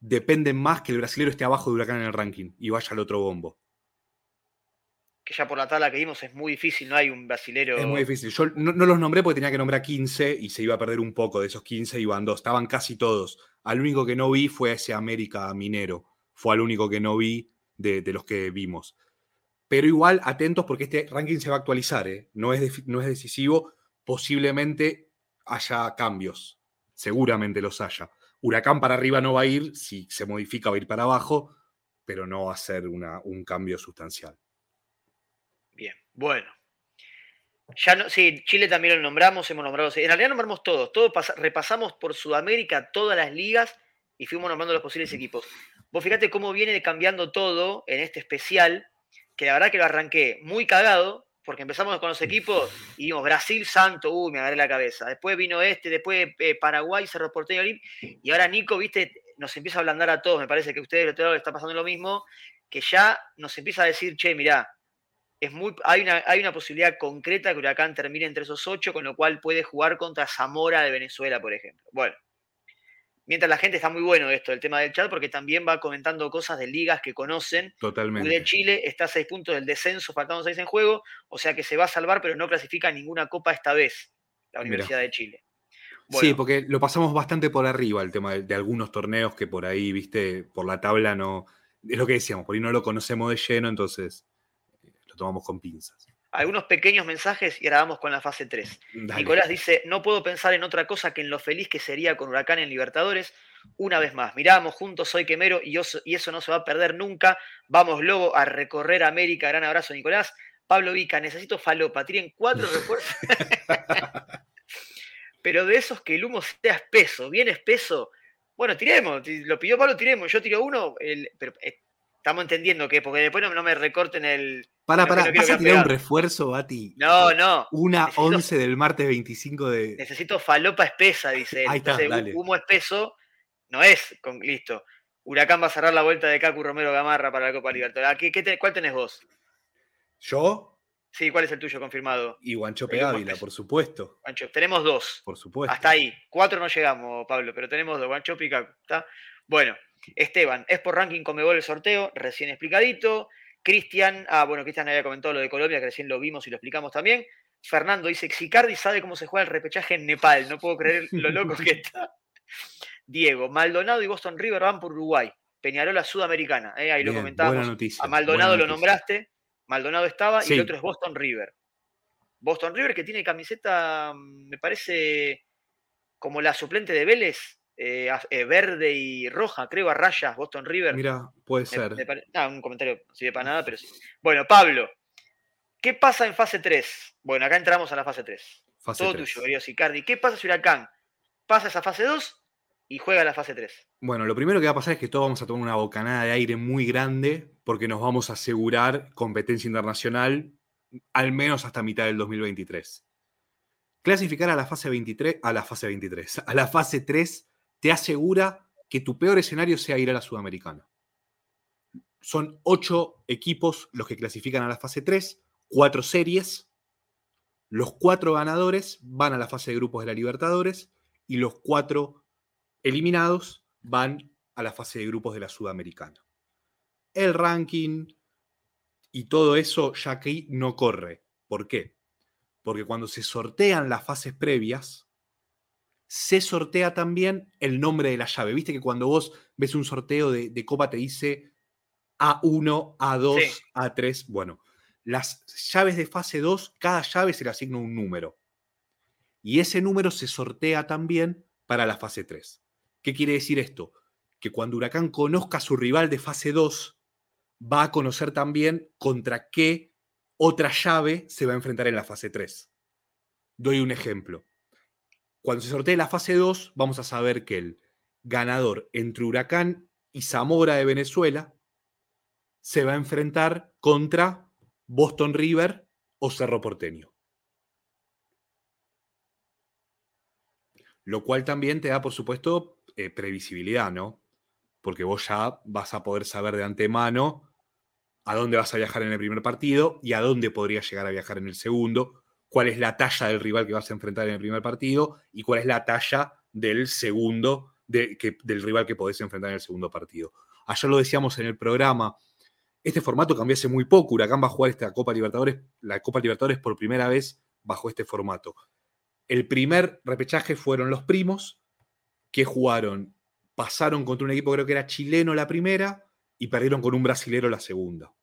dependen más que el brasilero esté abajo de Huracán en el ranking y vaya al otro bombo. Que ya por la tabla que vimos es muy difícil, no hay un brasilero. Es muy difícil. Yo no, los nombré porque tenía que nombrar 15 y se iba a perder un poco de esos 15, iban dos. Estaban casi todos. Al único que no vi fue ese América Minero. Fue al único que no vi de los que vimos. Pero igual atentos porque este ranking se va a actualizar, ¿eh? no, es no es decisivo, posiblemente haya cambios, seguramente los haya. Huracán para arriba no va a ir, si se modifica va a ir para abajo, pero no va a ser una, un cambio sustancial. Bien, bueno. Ya no, sí, Chile también lo nombramos, hemos nombrado. En realidad nombramos todos, todos repasamos por Sudamérica todas las ligas y fuimos nombrando los posibles equipos. Vos fíjate cómo viene cambiando todo en este especial que la verdad que lo arranqué muy cagado, porque empezamos con los equipos y vimos Brasil Santo, uy, me agarré la cabeza. Después vino este, después eh, Paraguay, Cerro Porteño y ahora Nico, viste, nos empieza a ablandar a todos. Me parece que a ustedes, otro lado, está pasando lo mismo, que ya nos empieza a decir, che, mirá, es muy, hay, una, hay una posibilidad concreta que Huracán termine entre esos ocho, con lo cual puede jugar contra Zamora de Venezuela, por ejemplo. Bueno, Mientras la gente está muy bueno esto, el tema del chat, porque también va comentando cosas de ligas que conocen. Totalmente. de Chile está a seis puntos del descenso, faltando seis en juego, o sea que se va a salvar, pero no clasifica ninguna copa esta vez, la Universidad de Chile. Sí, porque lo pasamos bastante por arriba el tema de, algunos torneos que por ahí, viste, por la tabla no. Es lo que decíamos, por ahí no lo conocemos de lleno, entonces eh, lo tomamos con pinzas algunos pequeños mensajes y ahora vamos con la fase 3. Nicolás dice, no puedo pensar en otra cosa que en lo feliz que sería con Huracán en Libertadores. Una vez más, miramos juntos, soy quemero y, y eso no se va a perder nunca. Vamos luego a recorrer América. Gran abrazo, Nicolás. Pablo Vica, necesito falopa, tiren cuatro refuerzos. Pero de esos que el humo sea espeso, bien espeso, bueno, tiremos. Lo pidió Pablo, tiremos. Yo tiro uno, pero eh, estamos entendiendo que, porque después no, me recorten el. Para, para, ¿vas a tirar un refuerzo, Bati? No, no. Una 11 del martes 25 de. Necesito falopa espesa, dice él. Ahí está, dale. humo espeso no es con, listo. Huracán va a cerrar la vuelta de Cacu Romero Gamarra para la Copa Libertadores. ¿Qué, qué ¿Cuál tenés vos? ¿Yo? Sí, ¿cuál es el tuyo confirmado? Y Guanchope Ávila, por supuesto. tenemos dos. Por supuesto. Hasta ahí. Cuatro no llegamos, Pablo, pero tenemos dos. Guanchope y Cacu. Bueno, Esteban, es por ranking Comebol el sorteo, recién explicadito. Cristian, ah, bueno, Cristian había comentado lo de Colombia, que recién lo vimos y lo explicamos también. Fernando dice, Xicardi sabe cómo se juega el repechaje en Nepal. No puedo creer lo loco que está. Diego, Maldonado y Boston River van por Uruguay. Peñarola Sudamericana. Eh, ahí lo comentamos. A Maldonado lo nombraste. Maldonado estaba y el otro es Boston River. Boston River que tiene camiseta, mm, me parece, como la suplente de Vélez, eh, eh, verde y roja, creo, a rayas, Boston River. Mira, puede ser. un comentario sirve para nada, pero sí. Bueno, Pablo, ¿qué pasa en fase 3? Bueno, acá entramos a la fase 3. Todo tuyo, querido Sicardi. ¿Qué pasa si Huracán pasa esa fase 2 y juega la fase 3? Bueno, lo primero que va a pasar es que todos vamos a tomar una bocanada de aire muy grande porque nos vamos a asegurar competencia internacional al menos hasta mitad del 2023. Clasificar a la fase 23, a la fase 23, a la fase 3 te asegura que tu peor escenario sea ir a la Sudamericana. Son ocho equipos los que clasifican a la fase 3, cuatro series. Los cuatro ganadores van a la fase de grupos de la Libertadores y los cuatro eliminados van a la fase de grupos de la Sudamericana. El ranking y todo eso ya aquí no corre. ¿Por qué? Porque cuando se sortean las fases previas, se sortea también el nombre de la llave. Viste que cuando vos ves un sorteo de, Copa te dice A1, A2, A3. Bueno, las llaves de fase 2, cada llave se le asigna un número. Y ese número se sortea también para la fase 3. ¿Qué quiere decir esto? Que cuando Huracán conozca a su rival de fase 2, va a conocer también contra qué otra llave se va a enfrentar en la fase 3. Doy un ejemplo. Cuando se sortee la fase 2, vamos a saber que el ganador entre Huracán y Zamora de Venezuela se va a enfrentar contra Boston River o Cerro Porteño. Lo cual también te da, por supuesto, eh, previsibilidad, ¿no? Porque vos ya vas a poder saber de antemano a dónde vas a viajar en el primer partido y a dónde podrías llegar a viajar en el segundo, cuál es la talla del rival que vas a enfrentar en el primer partido y cuál es la talla del segundo, del rival que podés enfrentar en el segundo partido. Ayer lo decíamos en el programa, este formato cambió hace muy poco, Huracán va a jugar esta Copa Libertadores, la Copa Libertadores por primera vez bajo este formato. El primer repechaje fueron los primos, que jugaron, pasaron contra un equipo creo que era chileno la primera y perdieron con un brasilero la segunda.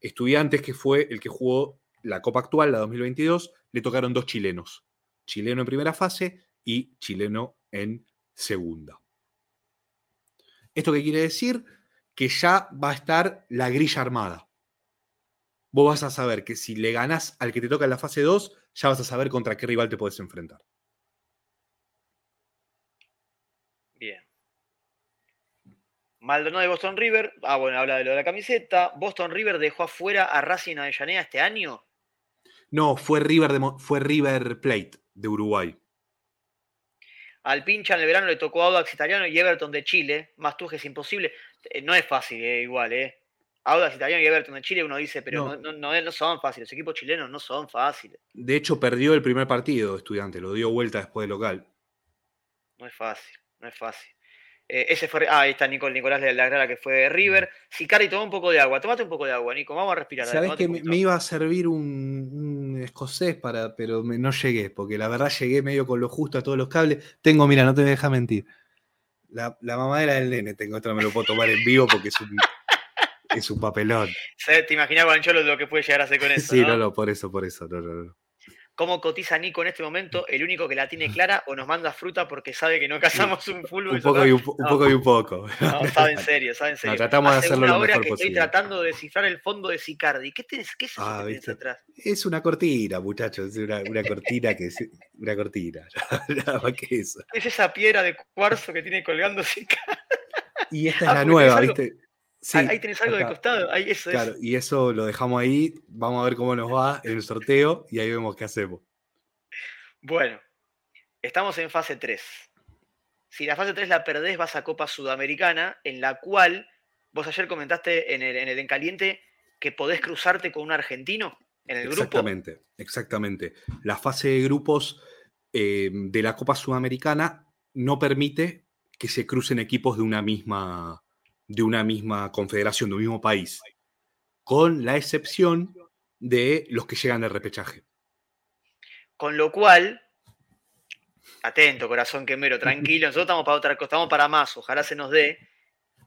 Estudiantes, que fue el que jugó la Copa actual, la 2022, le tocaron dos chilenos. Chileno en primera fase y chileno en segunda. ¿Esto qué quiere decir? Que ya va a estar la grilla armada. Vos vas a saber que si le ganás al que te toca en la fase 2, ya vas a saber contra qué rival te puedes enfrentar. Maldonado de Boston River. Ah, bueno, habla de lo de la camiseta. Boston River dejó afuera a Racing Avellaneda este año. No, fue River, fue River Plate de Uruguay. Al pincha en el verano le tocó Audax italiano y Everton de Chile. Tú es imposible. Eh, no es fácil, eh, igual, ¿eh? Audax italiano y Everton de Chile, uno dice, pero no. No, no, son fáciles. Los equipos chilenos no son fáciles. De hecho, perdió el primer partido, estudiante. Lo dio vuelta después del local. No es fácil, no es fácil. Eh, ese fue. Ah, ahí está Nicolás Nicolás de la Grara que fue de River. Sicari, toma un poco de agua. Tómate un poco de agua, Nico. Vamos a respirar. Sabes que me, iba a servir un, escocés para, pero no llegué, porque la verdad llegué medio con lo justo a todos los cables. Tengo, mira, no te deja mentir. La, la mamadera del nene tengo, esto no me lo puedo tomar en vivo porque es un, es un papelón. ¿Te imaginas, Guancholo, lo que puede llegar a hacer con eso? Sí, no, no, por eso, por eso. No, no, no. Cómo cotiza Nico en este momento, el único que la tiene clara o nos manda fruta porque sabe que no cazamos un full un poco, y un, poco y un poco. No, sabe en serio, sabe en serio. tratamos de hacerlo lo mejor que posible. estoy tratando de descifrar el fondo de Sicardi. ¿Qué, tenés, qué es eso Ah, que tenés atrás? Es una cortina, muchachos, es una, una cortina que es una cortina, nada más que eso. ¿Qué es esa piedra de cuarzo que tiene colgando Sicardi? Y esta es Ah, la nueva, algo- ¿viste? Sí, ahí tenés algo de costado. Ahí, eso Claro, es. y eso lo dejamos ahí, vamos a ver cómo nos va en el sorteo y ahí vemos qué hacemos. Bueno, estamos en fase 3. Si la fase 3 la perdés, vas a Copa Sudamericana, en la cual vos ayer comentaste en el, en el Encaliente que podés cruzarte con un argentino en el grupo. Exactamente, exactamente. La fase de grupos eh, de la Copa Sudamericana no permite que se crucen equipos de una misma, de una misma confederación, de un mismo país, con la excepción de los que llegan de repechaje. Con lo cual, atento, corazón quemero, tranquilo, nosotros estamos para otra cosa, estamos para más, ojalá se nos dé,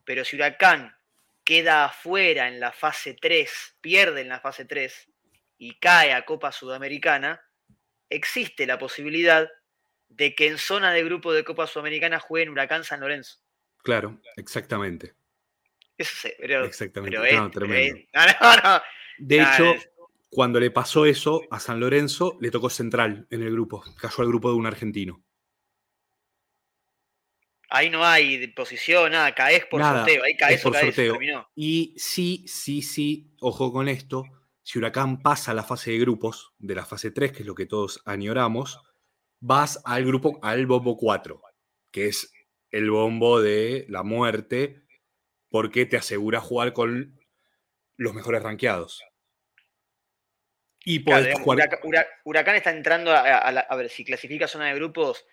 pero si Huracán queda afuera en la fase 3, pierde en la fase 3 y cae a Copa Sudamericana, existe la posibilidad de que en zona de grupo de Copa Sudamericana jueguen Huracán San Lorenzo. Claro, exactamente. Eso sí, pero, Exactamente. pero No, tremendo. es- no, no. De hecho, es- cuando le pasó eso a San Lorenzo, le tocó central en el grupo. Cayó al grupo de un argentino. ahí no hay posición, nada, caes por Nada, sorteo, ahí caes por caes, sorteo. terminó. Y sí, sí, sí, ojo con esto. Si Huracán pasa a la fase de grupos, de la fase 3, que es lo que todos añoramos, vas al grupo, al bombo 4, que es el bombo de la muerte, porque te asegura jugar con los mejores rankeados. Y Claro, digamos, jugar. Huracán está entrando a, a la- a ver si clasifica zona de grupos,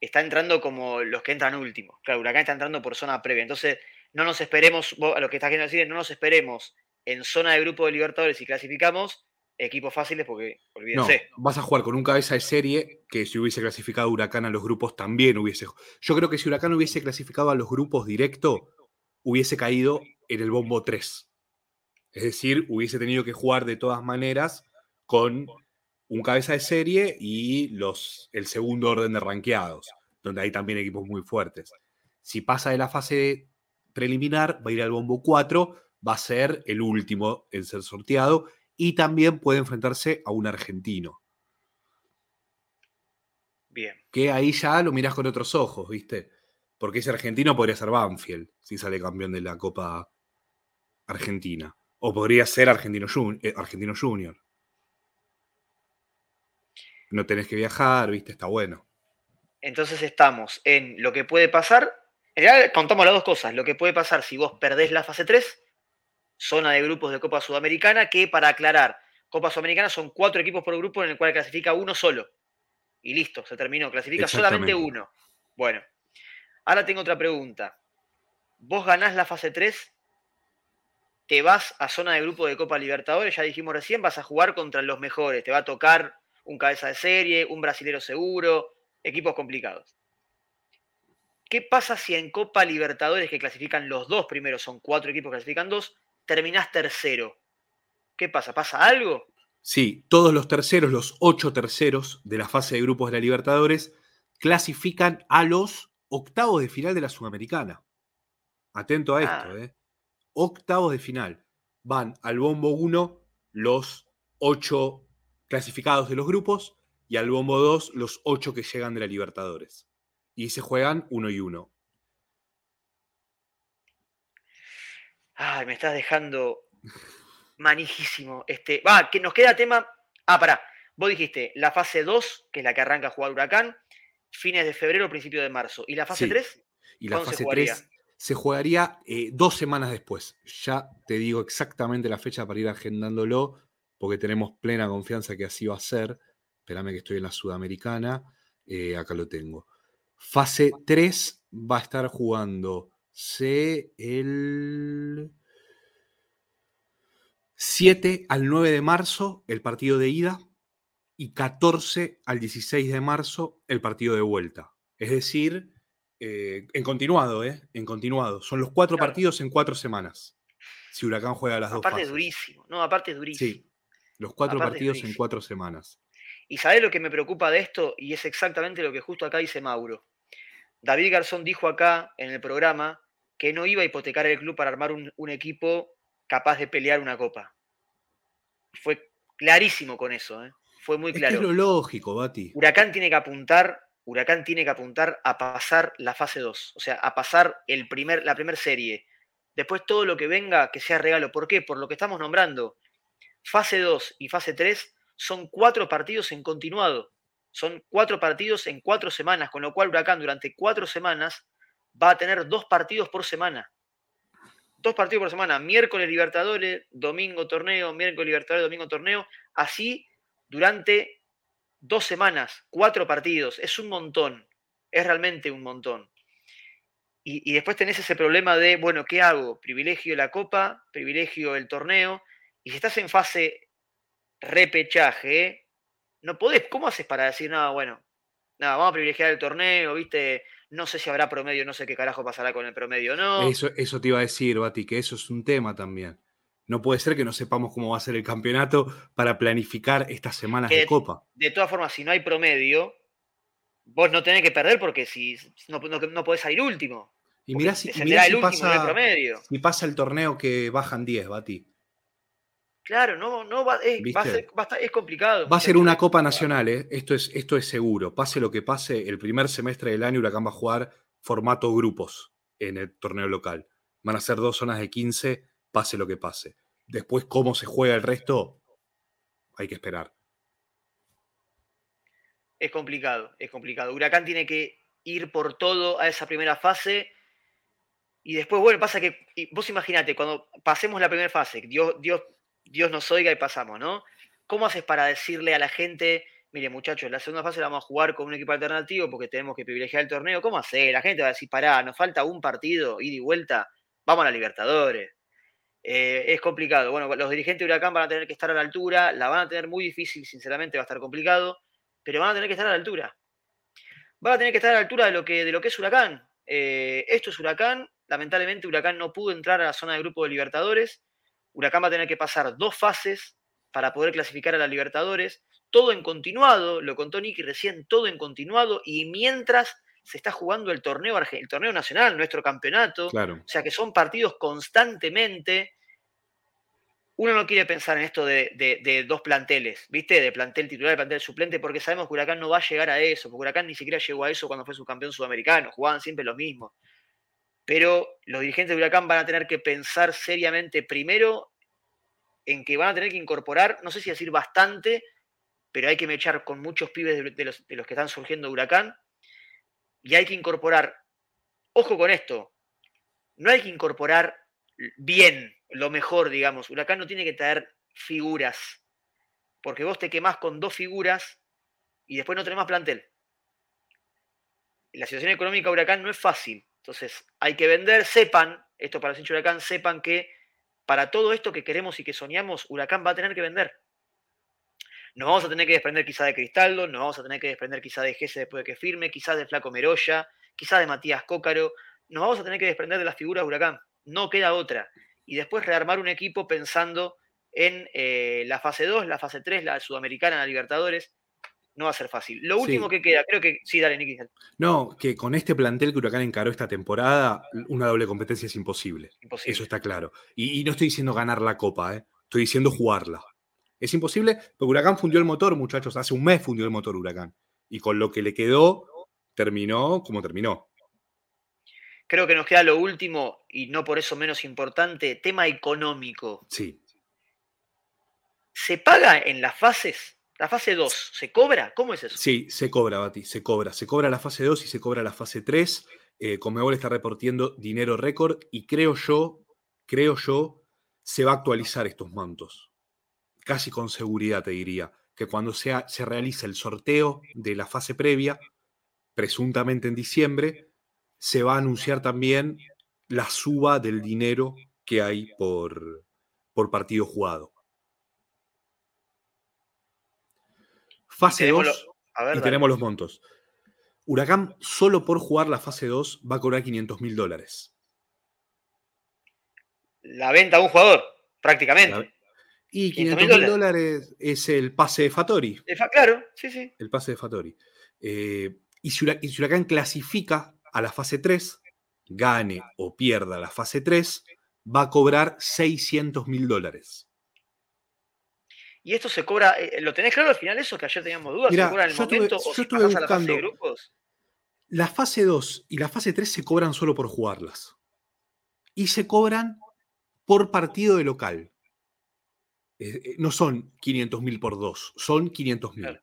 está entrando como los que entran últimos. Claro, Huracán está entrando por zona previa. Entonces, no nos esperemos, vos, a lo que estás queriendo decir, es no nos esperemos en zona de grupo de Libertadores si clasificamos equipos fáciles porque No, olvídense. vas a jugar con un cabeza de serie que si hubiese clasificado Huracán a los grupos también hubiese. Yo creo que si Huracán hubiese clasificado a los grupos directo, hubiese caído en el bombo 3. Es decir, hubiese tenido que jugar de todas maneras con un cabeza de serie y los, el segundo orden de ranqueados, donde hay también equipos muy fuertes. Si pasa de la fase preliminar, va a ir al bombo 4, va a ser el último en ser sorteado y también puede enfrentarse a un argentino, Bien. que ahí ya lo mirás con otros ojos, ¿viste? Porque ese argentino podría ser Banfield si sale campeón de la Copa Argentina. O podría ser Argentino, Jun- eh, Argentino Junior. No tenés que viajar, ¿viste? Está bueno. Entonces estamos en lo que puede pasar. En realidad, contamos las dos cosas. Lo que puede pasar si vos perdés la fase 3, zona de grupos de Copa Sudamericana, que para aclarar, Copa Sudamericana son cuatro equipos por grupo en el cual clasifica uno solo. Y listo, se terminó. Clasifica solamente uno. Bueno, ahora tengo otra pregunta. Vos ganás la fase 3, te vas a zona de grupo de Copa Libertadores, ya dijimos recién, vas a jugar contra los mejores. Te va a tocar un cabeza de serie, un brasilero seguro, equipos complicados. ¿Qué pasa si en Copa Libertadores, que clasifican los dos primeros, son cuatro equipos que clasifican dos, terminás tercero? ¿Qué pasa? ¿Pasa algo? Sí, todos los terceros, los ocho terceros de la fase de grupos de la Libertadores, clasifican a los octavos de final de la Sudamericana. Atento a esto, Ah. ¿eh? Octavos de final. Van al bombo 1 los ocho clasificados de los grupos y al bombo 2 los ocho que llegan de la Libertadores. Y se juegan uno y uno. Ay, me estás dejando manijísimo. Este, va, que nos queda tema. Ah, pará. Vos dijiste la fase 2, que es la que arranca a jugar Huracán, fines de febrero, principio de marzo. ¿Y la fase Sí. 3? Y la ¿Cuándo se fase jugaría? 3 se jugaría eh, dos semanas después. Ya te digo exactamente la fecha para ir agendándolo, porque tenemos plena confianza que así va a ser. Espérame que estoy en la Sudamericana. Eh, acá lo tengo. Fase 3 va a estar jugándose el 7 al 9 de marzo, el partido de ida, y 14 al 16 de marzo, el partido de vuelta. Es decir, eh, en continuado, ¿eh? En continuado. Son los cuatro Claro. partidos en cuatro semanas. Si Huracán juega las dos Aparte es durísimo. No, aparte es durísimo. Sí, los cuatro Aparte partidos en cuatro semanas. Y sabés lo que me preocupa de esto, y es exactamente lo que justo acá dice Mauro. David Garzón dijo acá en el programa que no iba a hipotecar el club para armar un, un equipo capaz de pelear una copa. Fue clarísimo con eso, ¿eh? Fue muy Es que claro. es lo lógico, Bati. Huracán tiene que apuntar, Huracán tiene que apuntar a pasar la fase 2, o sea, a pasar el primer, la primera serie. Después todo lo que venga que sea regalo. ¿Por qué? Por lo que estamos nombrando. Fase 2 y fase 3 son cuatro partidos en continuado. Son cuatro partidos en cuatro semanas, con lo cual Huracán durante cuatro semanas va a tener dos partidos por semana. Dos partidos por semana, miércoles Libertadores, domingo torneo, miércoles Libertadores, domingo torneo, así durante dos semanas, cuatro partidos, es un montón, es realmente un montón. Y, después tenés ese problema de, bueno, ¿qué hago? Privilegio la copa, privilegio el torneo, y si estás en fase repechaje, no podés, ¿cómo haces para decir, no, bueno, nada, vamos a privilegiar el torneo, viste? No sé si habrá promedio, no sé qué carajo pasará con el promedio, ¿no? Eso, eso te iba a decir, Bati, que eso es un tema también. No puede ser que no sepamos cómo va a ser el campeonato para planificar estas semanas de de- copa. De todas formas, si no hay promedio, vos no tenés que perder porque si no, no, no podés salir último. Y mirá si, mirá si el último del pasa, promedio. si pasa el torneo que bajan 10, Bati. Claro, no, no va, es, va a ser, va a estar- es complicado. Va a ser una Copa. Nacional, ¿eh? esto, es, esto es seguro. Pase lo que pase, el primer semestre del año Huracán va a jugar formato grupos en el torneo local. Van a ser dos zonas de 15, pase lo que pase. Después, cómo se juega el resto, hay que esperar. Es complicado, es complicado. Huracán tiene que ir por todo a esa primera fase. Y después, bueno, pasa que, vos imaginate, cuando pasemos la primera fase, Dios, Dios, Dios nos oiga y pasamos, ¿no? ¿Cómo haces para decirle a la gente, mire muchachos, la segunda fase la vamos a jugar con un equipo alternativo porque tenemos que privilegiar el torneo? ¿Cómo hacer? La gente va a decir, pará, nos falta un partido, ida y vuelta, vamos a la Libertadores. Eh, es complicado. Bueno, los dirigentes de Huracán van a tener que estar a la altura, la van a tener muy difícil, sinceramente va a estar complicado, pero van a tener que estar a la altura. Van a tener que estar a la altura de lo que, de lo que es Huracán. Eh, esto es Huracán, lamentablemente Huracán no pudo entrar a la zona de grupo de Libertadores. Huracán va a tener que pasar dos fases para poder clasificar a la Libertadores. Todo en continuado, lo contó Nicky recién, todo en continuado, y mientras se está jugando el torneo, el torneo nacional, nuestro campeonato. Claro. O sea que son partidos constantemente. Uno no quiere pensar en esto de, de- de dos planteles, ¿viste? De plantel titular y plantel suplente, porque sabemos que Huracán no va a llegar a eso, porque Huracán ni siquiera llegó a eso cuando fue subcampeón sudamericano, jugaban siempre lo mismo. Pero los dirigentes de Huracán van a tener que pensar seriamente primero en que van a tener que incorporar, no sé si decir bastante, pero hay que mechar con muchos pibes de, de los, de los que están surgiendo de Huracán, y hay que incorporar, ojo con esto, no hay que incorporar bien, lo mejor, digamos. Huracán no tiene que traer figuras, porque vos te quemás con dos figuras y después no tenés más plantel. La situación económica de Huracán no es fácil, entonces hay que vender, sepan, esto para los hinchas Huracán, sepan que para todo esto que queremos y que soñamos, Huracán va a tener que vender. Nos vamos a tener que desprender quizá de Cristaldo, nos vamos a tener que desprender quizá de Gese después de que firme, quizás de Flaco Meroya, quizás de Matías Cócaro. Nos vamos a tener que desprender de las figuras de Huracán. No queda otra. Y después rearmar un equipo pensando en eh, la fase 2, la fase 3, la sudamericana, la Libertadores. No va a ser fácil. Lo último Sí. que queda, creo que. Sí, dale, Nicky. No, que con este plantel que Huracán encaró esta temporada, una doble competencia es imposible. Imposible. Eso está claro. Y, y no estoy diciendo ganar la copa, ¿eh? estoy diciendo jugarla. Es imposible porque Huracán fundió el motor, muchachos. Hace un mes fundió el motor Huracán. Y con lo que le quedó, terminó como terminó. Creo que nos queda lo último, y no por eso menos importante, tema económico. Sí. ¿Se paga en las fases? La fase 2, ¿se cobra? ¿Cómo es eso? Sí, se cobra, Bati, se cobra. Se cobra la fase 2 y se cobra la fase 3. Eh, Conmebol está reportiendo dinero récord y creo yo, creo yo, se va a actualizar estos montos. Casi con seguridad te diría que cuando sea, se realice el sorteo de la fase previa, presuntamente en diciembre, se va a anunciar también la suba del dinero que hay por, por partido jugado. Fase Tenemos 2 lo- A ver, y tenemos los montos. Huracán, solo por jugar la fase 2, va a cobrar 500 mil dólares. la venta de un jugador, prácticamente. La- Y 500 mil dólares es el pase de Fatori. claro, sí, sí. El pase de Fatori. Eh, y, si Huracán clasifica a la fase 3, gane o pierda la fase 3, va a cobrar 600 mil dólares. Y esto se cobra, eh, ¿lo tenés claro al final eso? Que ayer teníamos dudas, ¿se cobra en el momento o yo estuve buscando, la fase de grupos? La fase 2 y la fase 3 se cobran solo por jugarlas. Y se cobran por partido de local. Eh, eh, no son 500 mil por dos, son 500 mil.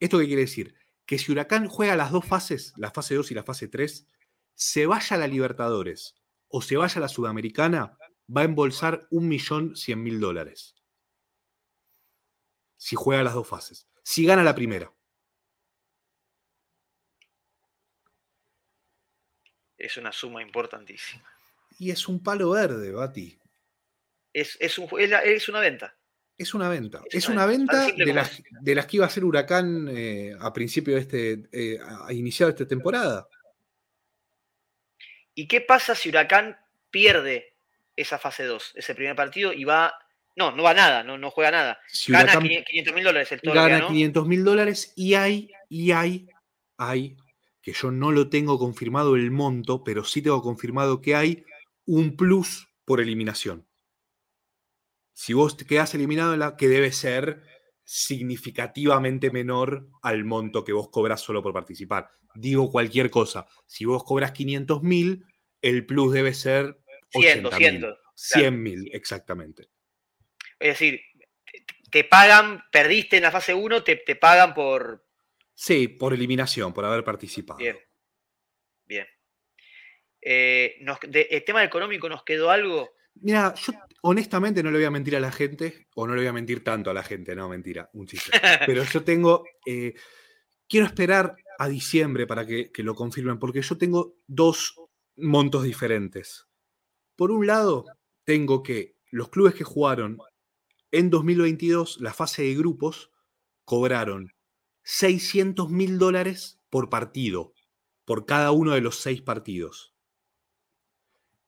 ¿Esto qué quiere decir? Que si Huracán juega las dos fases, la fase 2 y la fase 3, se vaya a la Libertadores o se vaya a la Sudamericana, va a embolsar 1.100.000 dólares. Si juega las dos fases. Si gana la primera. Es una suma importantísima. Y es un palo verde, Bati. Es, es, es, una venta. Es una venta. Es, una, venta, de, las, de, las, que iba a ser Huracán eh, a principio de este, eh, a iniciar esta temporada. ¿Y qué pasa si Huracán pierde esa fase 2, ese primer partido, y va. No, no va nada, no, no juega nada. gana 500 mil dólares el Gana 500 mil dólares y hay, y hay, hay, que yo no lo tengo confirmado el monto, pero sí tengo confirmado que hay un plus por eliminación. Si vos te quedás eliminado, en la, que debe ser significativamente menor al monto que vos cobras solo por participar. Digo cualquier cosa. Si vos cobras 500 mil, el plus debe ser 100 mil. exactamente. Es decir, te pagan, perdiste en la fase 1, te, pagan por... Sí, por eliminación, por haber participado. Bien. Bien. Eh, ¿El tema económico nos quedó algo? Mira, yo honestamente no le voy a mentir a la gente, o no le voy a mentir tanto a la gente, no, mentira, un chiste. Pero yo tengo, eh, quiero esperar a diciembre para que, lo confirmen, porque yo tengo dos montos diferentes. Por un lado, tengo que los clubes que jugaron en 2022 la fase de grupos cobraron 600 mil dólares por partido, por cada uno de los seis partidos.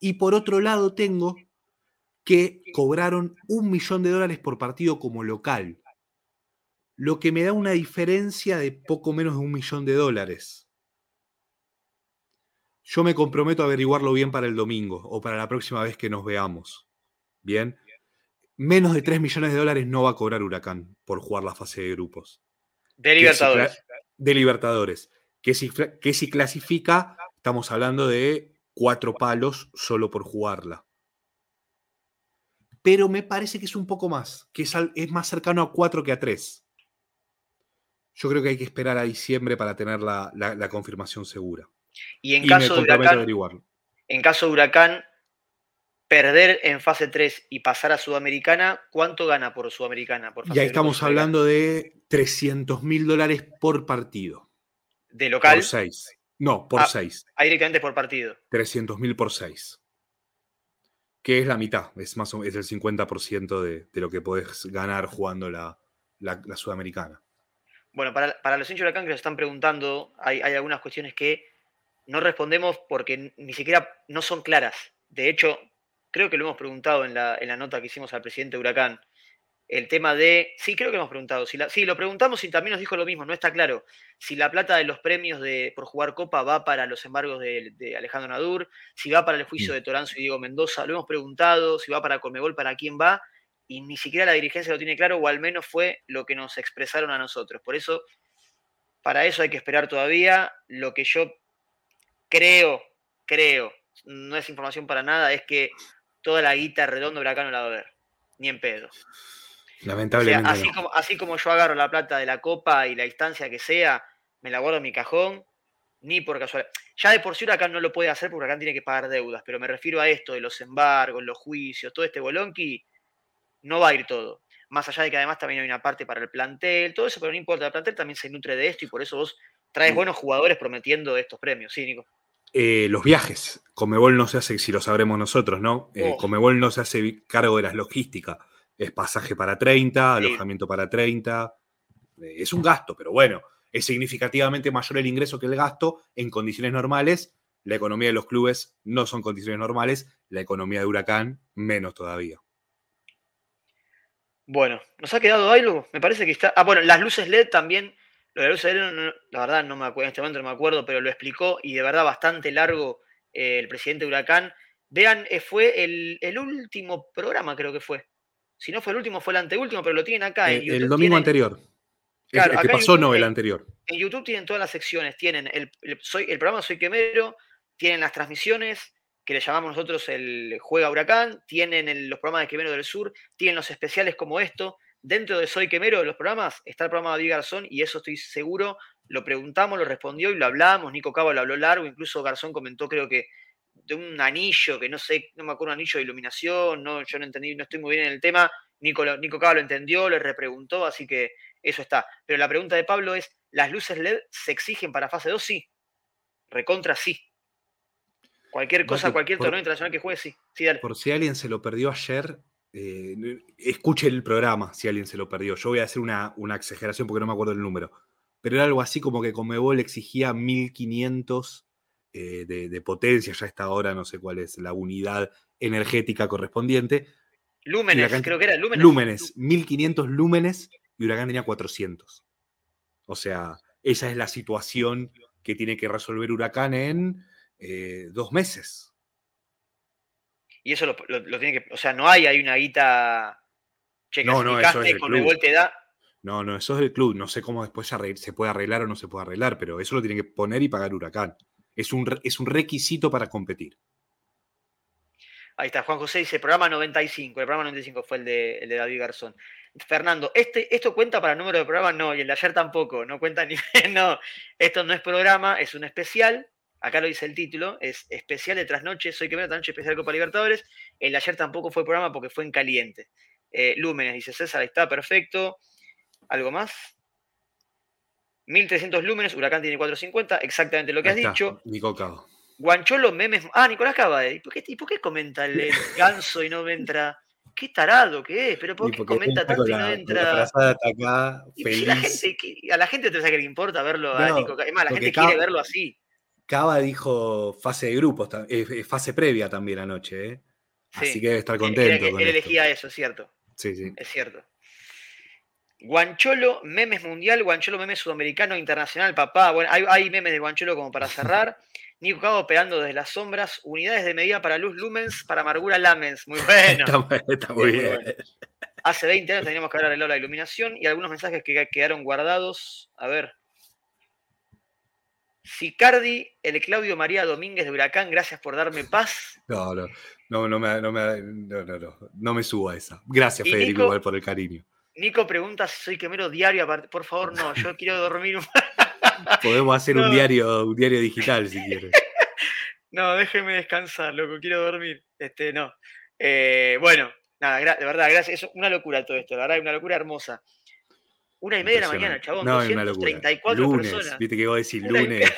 Y por otro lado tengo que cobraron un millón de dólares por partido como local, lo que me da una diferencia de poco menos de un millón de dólares. Yo me comprometo a averiguarlo bien para el domingo o para la próxima vez que nos veamos. Bien. Menos de 3 millones de dólares no va a cobrar Huracán por jugar la fase de grupos. De Libertadores. de Libertadores. Que si, que si clasifica, estamos hablando de cuatro palos solo por jugarla pero me parece que es un poco más, que es, más cercano a 4 que a 3. Yo creo que hay que esperar a diciembre para tener la, confirmación segura. Y en caso de Huracán, en caso de Huracán, perder en fase 3 y pasar a Sudamericana, ¿cuánto gana por Sudamericana? Por ya estamos hablando de 300 mil dólares por partido. ¿De local? Por 6. No, por 6. Ah, directamente por partido. 300 mil por 6 que es la mitad, es, más o, es el 50% de, de, lo que podés ganar jugando la, Sudamericana. Bueno, para, para los hinchas de Huracán que nos están preguntando, hay, algunas cuestiones que no respondemos porque ni siquiera no son claras. De hecho, creo que lo hemos preguntado en la, en la nota que hicimos al presidente de Huracán el tema de. Sí, creo que hemos preguntado. Si sí, lo preguntamos y también nos dijo lo mismo. No está claro si la plata de los premios de, por jugar Copa va para los embargos de, Alejandro Nadur, si va para el juicio mm. de Toranzo y Diego Mendoza. Lo hemos preguntado, si va para Colmebol, para quién va. Y ni siquiera la dirigencia lo tiene claro, o al menos fue lo que nos expresaron a nosotros. Por eso, para eso hay que esperar todavía. Lo que yo creo, creo, no es información para nada, es que toda la guita redonda Huracán no la va a ver. Ni en pedo. Lamentablemente. así, como, así como yo agarro la plata de la copa y la instancia que sea, me la guardo en mi cajón, ni por casualidad. Ya de por sí Huracán no lo puede hacer porque Huracán tiene que pagar deudas, pero me refiero a esto de los embargos, los juicios, todo este bolonqui, no va a ir todo. Más allá de que además también hay una parte para el plantel, todo eso, pero no importa, el plantel también se nutre de esto y por eso vos traes mm. buenos jugadores prometiendo estos premios, ¿sí, Nico? Eh, los viajes. Comebol no se hace, si lo sabremos nosotros, ¿no? Eh, oh. Comebol no se hace cargo de las logísticas es pasaje para 30, alojamiento para 30. Eh, es un gasto, pero bueno, es significativamente mayor el ingreso que el gasto en condiciones normales. La economía de los clubes no son condiciones normales, la economía de Huracán menos todavía. Bueno, ¿nos ha quedado algo? Me parece que está. Ah, bueno, las luces LED también. Lo de las luces LED, la verdad, no me acuerdo, en este momento no me acuerdo, pero lo explicó y de verdad bastante largo eh, el presidente Huracán. Vean, eh, fue el, último programa, creo que fue. Si no fue el último, fue el anteúltimo, pero lo tienen acá. En el domingo anterior. Claro, el que pasó no, el anterior. En YouTube tienen todas las secciones. Tienen el, soy, el programa Soy Quemero, tienen las transmisiones, que le llamamos nosotros el Juega Huracán, tienen los programas de Quemero del Sur, tienen los especiales como esto. Dentro de Soy Quemero de los programas está el programa de David Garzón y eso estoy seguro, lo preguntamos, lo respondió y lo hablamos. Nico Cabo lo habló largo, incluso Garzón comentó creo que de un anillo, que no sé, no me acuerdo, un anillo de iluminación, no, yo no entendí, no estoy muy bien en el tema. Nico, Nico Cabo lo entendió, le repreguntó, así que eso está. Pero la pregunta de Pablo es, ¿las luces LED se exigen para fase 2? Sí. Recontra sí. Cualquier cosa, cualquier torneo internacional que juegue, sí. Por si alguien se lo perdió ayer, eh, escuche el programa si alguien se lo perdió. Yo voy a hacer una, exageración porque no me acuerdo el número. Pero era algo así como que Comebol exigía 1500 eh, de, potencia, ya a esta hora no sé cuál es la unidad energética correspondiente. Lúmenes, creo que era lúmenes. Lúmenes, 1500 lúmenes y Huracán tenía 400. O sea, esa es la situación que tiene que resolver Huracán en eh, dos meses. Y eso lo, tiene que. O sea, no hay, hay una guita. Che, no, no, eso es con club. da. No, no, eso es del club. No sé cómo después se puede arreglar o no se puede arreglar, pero eso lo tiene que poner y pagar Huracán. Es un, es un requisito para competir. Ahí está, Juan José dice, programa 95. El programa 95 fue el de, el de David Garzón. Fernando, este, ¿esto cuenta para el número de programas? No, y el de ayer tampoco, no cuenta ni. no, esto no es programa, es un especial acá lo dice el título, es especial de trasnoche, soy que esta noche especial Copa Libertadores. El ayer tampoco fue programa porque fue en caliente. Eh, Lúmenes, dice César, está perfecto. ¿Algo más? 1300 lúmenes, Huracán tiene 450, exactamente lo que has dicho. Nico Cabo. Guancholo, memes. Ah, Nicolás Cava. ¿Y por qué, y por qué comenta el, ganso y no me entra? Qué tarado que es, pero ¿por qué comenta tanto y no entra? Acá, feliz. a la gente te sabe que le importa verlo a Nico. Es más, la gente quiere verlo así. Cava dijo fase de grupos, eh, fase previa también anoche, ¿eh? Así que debe estar contento. Él, elegía eso, es cierto. Sí, sí. Es cierto. Guancholo, memes mundial, Guancholo, memes sudamericano, internacional, papá. Bueno, hay, memes de Guancholo como para cerrar. Nico Cabo operando desde las sombras, unidades de medida para luz lumens, para amargura lamens. Muy bueno. está, muy bien. Hace 20 años teníamos que haber arreglado la iluminación y algunos mensajes que quedaron guardados. A ver, Sicardi, el Claudio María Domínguez de Huracán, gracias por darme paz. No, no, no, no me, no, me, no, no, no, me subo a esa. Gracias, Federico, igual por el cariño. Nico pregunta si soy quemero diario. Por favor, no, yo quiero dormir un Podemos hacer un diario, un diario digital si quieres. no, déjeme descansar, loco, quiero dormir. Este, no. Eh, bueno, nada, de verdad, gracias. Es una locura todo esto, la verdad, una locura hermosa. Una y media de la mañana, chabón. No, 234 lunes, personas. Viste que iba a decir lunes.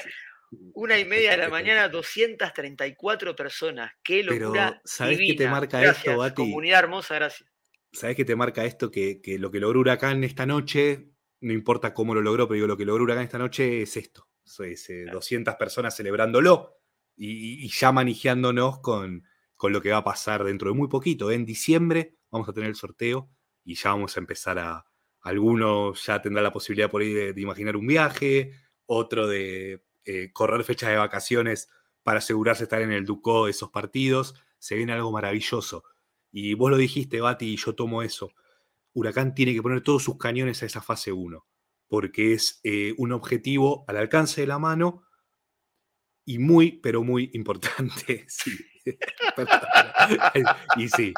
Una y media de la mañana, 234 personas. Qué locura. Pero, ¿sabés qué te marca esto, Bati? Comunidad hermosa, gracias. ¿Sabés qué te marca esto? Que, lo que logró Huracán esta noche, no importa cómo lo logró, pero digo, lo que logró Huracán esta noche es esto. Es, 200 personas celebrándolo y, ya manejándonos con, con lo que va a pasar dentro de muy poquito. En diciembre vamos a tener el sorteo y ya vamos a empezar a, Algunos ya tendrá la posibilidad por ahí de, imaginar un viaje, otro de eh, correr fechas de vacaciones para asegurarse de estar en el Ducó de esos partidos. Se viene algo maravilloso. Y vos lo dijiste, Bati, y yo tomo eso. Huracán tiene que poner todos sus cañones a esa fase 1, porque es eh, un objetivo al alcance de la mano y muy, pero muy importante. Y sí,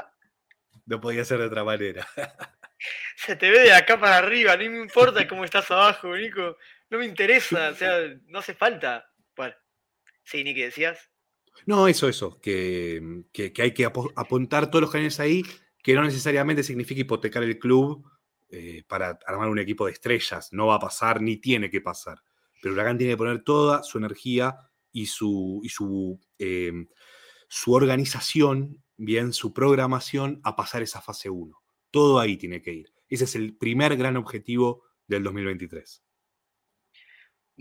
no podía ser de otra manera. Se te ve de acá para arriba, no me importa cómo estás abajo, Nico. No me interesa, o sea, no hace falta. Bueno, sí, Nico, decías. No, eso, eso, que, hay que apuntar todos los cañones ahí, que no necesariamente significa hipotecar el club eh, para armar un equipo de estrellas. No va a pasar ni tiene que pasar. Pero Huracán tiene que poner toda su energía y su, y su, em, su organización, bien, su programación a pasar esa fase 1. Todo ahí tiene que ir. Ese es el primer gran objetivo del 2023.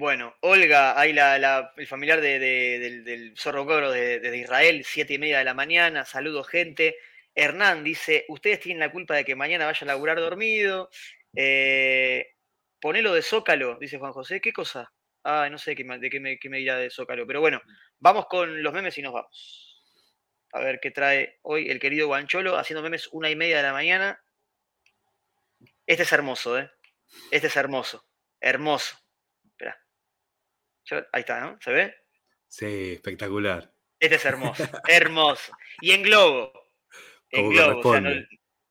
Bueno, Olga, ahí la, el familiar del, Zorro Cobro de, Israel, siete y media de la mañana. Saludos, gente. Hernán dice, ustedes tienen la culpa de que mañana vaya a laburar dormido. Eh, ponelo de Zócalo, dice Juan José. ¿Qué cosa? Ah, no sé qué, de qué me, qué dirá de Zócalo. Pero bueno, vamos con los memes y nos vamos. A ver qué trae hoy el querido Guancholo haciendo memes una y media de la mañana. Este es hermoso, ¿eh? Este es hermoso. Hermoso. Ahí está, ¿no? ¿Se ve? Sí, espectacular. Este es hermoso. hermoso. Y en globo. En globo.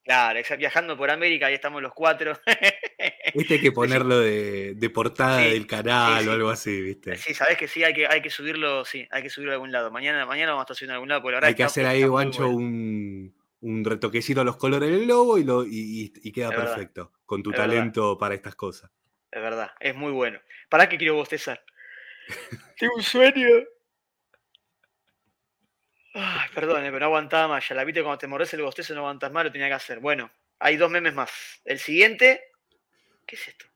claro, viajando por América, ahí estamos los cuatro. Este hay que ponerlo de, portada del canal o algo así, ¿viste? Sí, sabes que sí, hay que, hay que subirlo, sí, hay que subirlo a algún lado. Mañana, mañana vamos a estar subiendo a algún lado, Hay que hacer ahí, Guancho, un, retoquecito a los colores del logo y, lo, y, queda perfecto. Con tu talento para estas cosas. Es verdad, es muy bueno. ¿Para qué quiero bostezar? Tengo un sueño. Ay, perdón, pero no aguantaba más. Ya la viste cuando te mordes el bostezo no aguantas más, lo tenía que hacer. Bueno, hay dos memes más. El siguiente. ¿Qué es esto?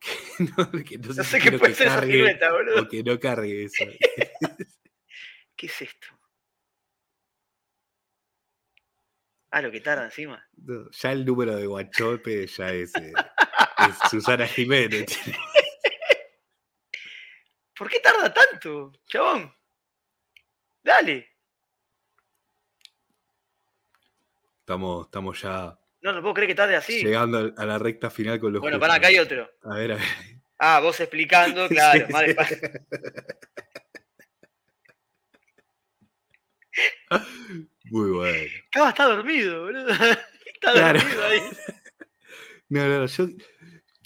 no, que no, sé, qué puede ser esa silueta, boludo. Que no cargue eso. ¿Qué es esto? Ah, lo que tarda encima. ya el número de Guachope ya es, eh, es Susana Jiménez. ¿Por qué tarda tanto, chabón? Dale. Estamos, estamos ya. No, no puedo creer que tarde así. Llegando a la recta final con los. Bueno, para acá hay otro. A ver, a ver. Ah, vos explicando, claro. madre, Muy bueno. Estaba, está dormido, boludo. Está dormido ahí. No, no, yo,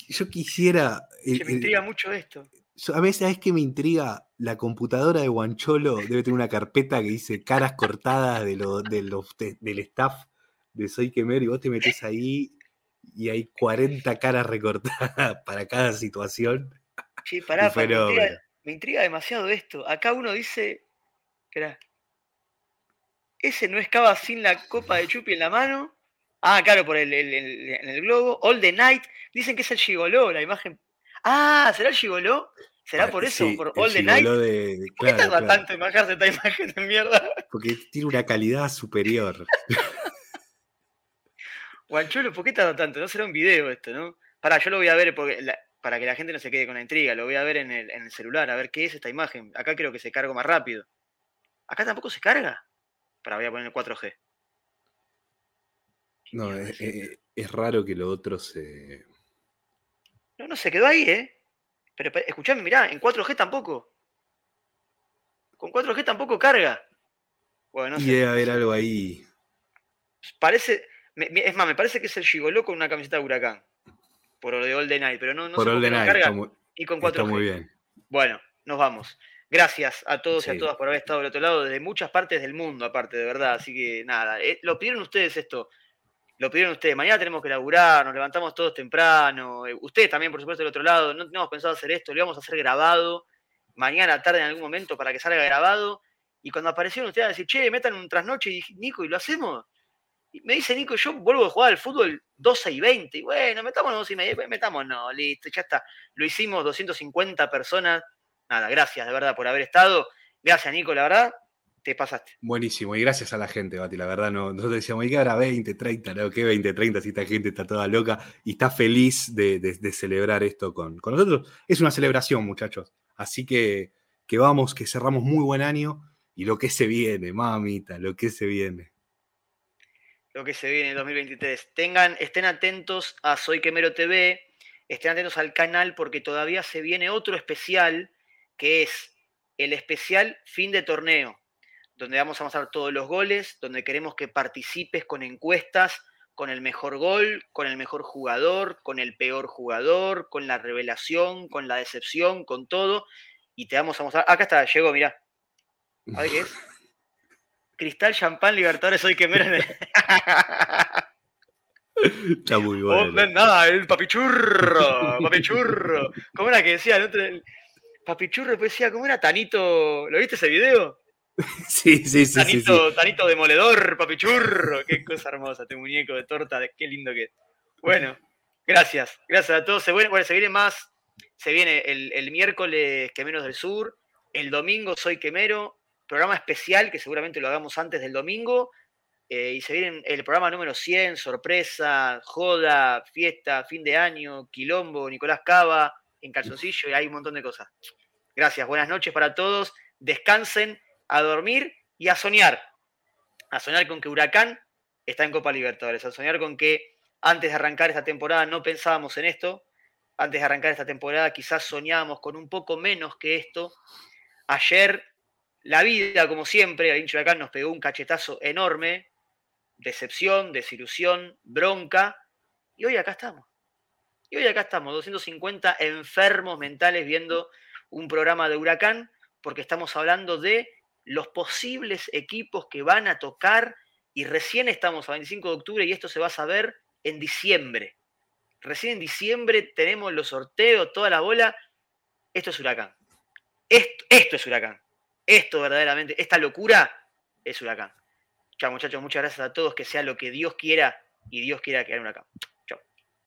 yo quisiera. Se me intriga mucho esto. A veces es que me intriga la computadora de Guancholo debe tener una carpeta que dice caras cortadas de lo, de del staff de Soy Quemer y vos te metes ahí y hay 40 caras recortadas para cada situación. Sí, pará, me, intriga, demasiado esto. Acá uno dice, espera, ese no escaba sin la copa de Chupi en la mano. Ah, claro, por el, en el globo. All the Night. Dicen que es el Gigoló, la imagen Ah, ¿será el Gigoló? ¿Será por eso? ¿Por All the Night? ¿Por qué tarda tanto en bajarse esta imagen de mierda? Porque tiene una calidad superior. Guancholo, ¿por qué tarda tanto? No será un video esto, ¿no? Pará, yo lo voy a ver porque para que la gente no se quede con la intriga, lo voy a ver en el, en el celular, a ver qué es esta imagen. Acá creo que se carga más rápido. ¿Acá tampoco se carga? Para, voy a poner el 4G. No, es, raro que lo otro se, no, no, se quedó ahí, ¿eh? Pero escuchame, mirá, en 4G tampoco. Con 4G tampoco carga. Bueno, no y debe haber algo ahí. Parece, es más, me parece que es el Gigoló con una camiseta de huracán. Por lo de All Night, pero no, no por sé carga. y con 4G. Está muy bien. Bueno, nos vamos. Gracias a todos y a todas por haber estado del otro lado desde muchas partes del mundo, aparte, de verdad. Así que nada, eh, lo pidieron ustedes esto lo pidieron ustedes. Mañana tenemos que laburar, nos levantamos todos temprano. Eh, ustedes también, por supuesto, del otro lado. No tenemos pensado hacer esto, lo íbamos a hacer grabado. Mañana tarde en algún momento para que salga grabado. Y cuando aparecieron ustedes a decir, che, metan un trasnoche, y dije, Nico, ¿y lo hacemos? Y me dice Nico, yo vuelvo a jugar al fútbol 12 y 20. Y bueno, metámonos 12 y media, metámonos, listo, ya está. Lo hicimos 250 personas. Nada, gracias de verdad por haber estado. Gracias, Nico, la verdad te pasaste. Buenísimo, y gracias a la gente, Bati, la verdad, no, nosotros decíamos, ¿y qué ahora 20, 30? ¿no? ¿Qué 20, 30 si esta gente está toda loca y está feliz de, celebrar esto con, nosotros? Es una celebración, muchachos. Así que, que vamos, que cerramos muy buen año y lo que se viene, mamita, lo que se viene. Lo que se viene en 2023. Tengan, estén atentos a Soy Quemero TV, estén atentos al canal porque todavía se viene otro especial que es el especial fin de torneo donde vamos a mostrar todos los goles, donde queremos que participes con encuestas, con el mejor gol, con el mejor jugador, con el peor jugador, con la revelación, con la decepción, con todo. Y te vamos a mostrar. Acá está, llegó, mirá. A ver qué es. Cristal, champán, Libertadores, hoy que miren. Está muy bueno. Oh, nada, el papichurro, papichurro. ¿Cómo era que decía? El papichurro, después decía, ¿cómo era Tanito? ¿Lo viste ese video? Sí, sí, sí. Tanito, Tanito demoledor, papichurro. Qué cosa hermosa, este muñeco de torta, qué lindo que es. Bueno, gracias. Gracias a todos. Se viene, bueno, se viene más. Se viene el, miércoles Quemeros del Sur. El domingo Soy Quemero. Programa especial que seguramente lo hagamos antes del domingo. eh, y se viene el programa número 100, sorpresa, joda, fiesta, fin de año, quilombo, Nicolás Cava, en calzoncillo, y hay un montón de cosas. Gracias, buenas noches para todos, descansen, a dormir y a soñar. A soñar con que Huracán está en Copa Libertadores, a soñar con que antes de arrancar esta temporada no pensábamos en esto, antes de arrancar esta temporada quizás soñábamos con un poco menos que esto. Ayer la vida, como siempre, al hincho Huracán nos pegó un cachetazo enorme, decepción, desilusión, bronca, y hoy acá estamos. Y hoy acá estamos, 250 enfermos mentales viendo un programa de huracán, porque estamos hablando de los posibles equipos que van a tocar y recién estamos a 25 de octubre y esto se va a saber en diciembre. Recién en diciembre tenemos los sorteos, toda la bola. Esto es huracán. Esto, es huracán. Esto verdaderamente, esta locura es huracán. Chao muchachos, muchas gracias a todos, que sea lo que Dios quiera y Dios quiera que haya huracán.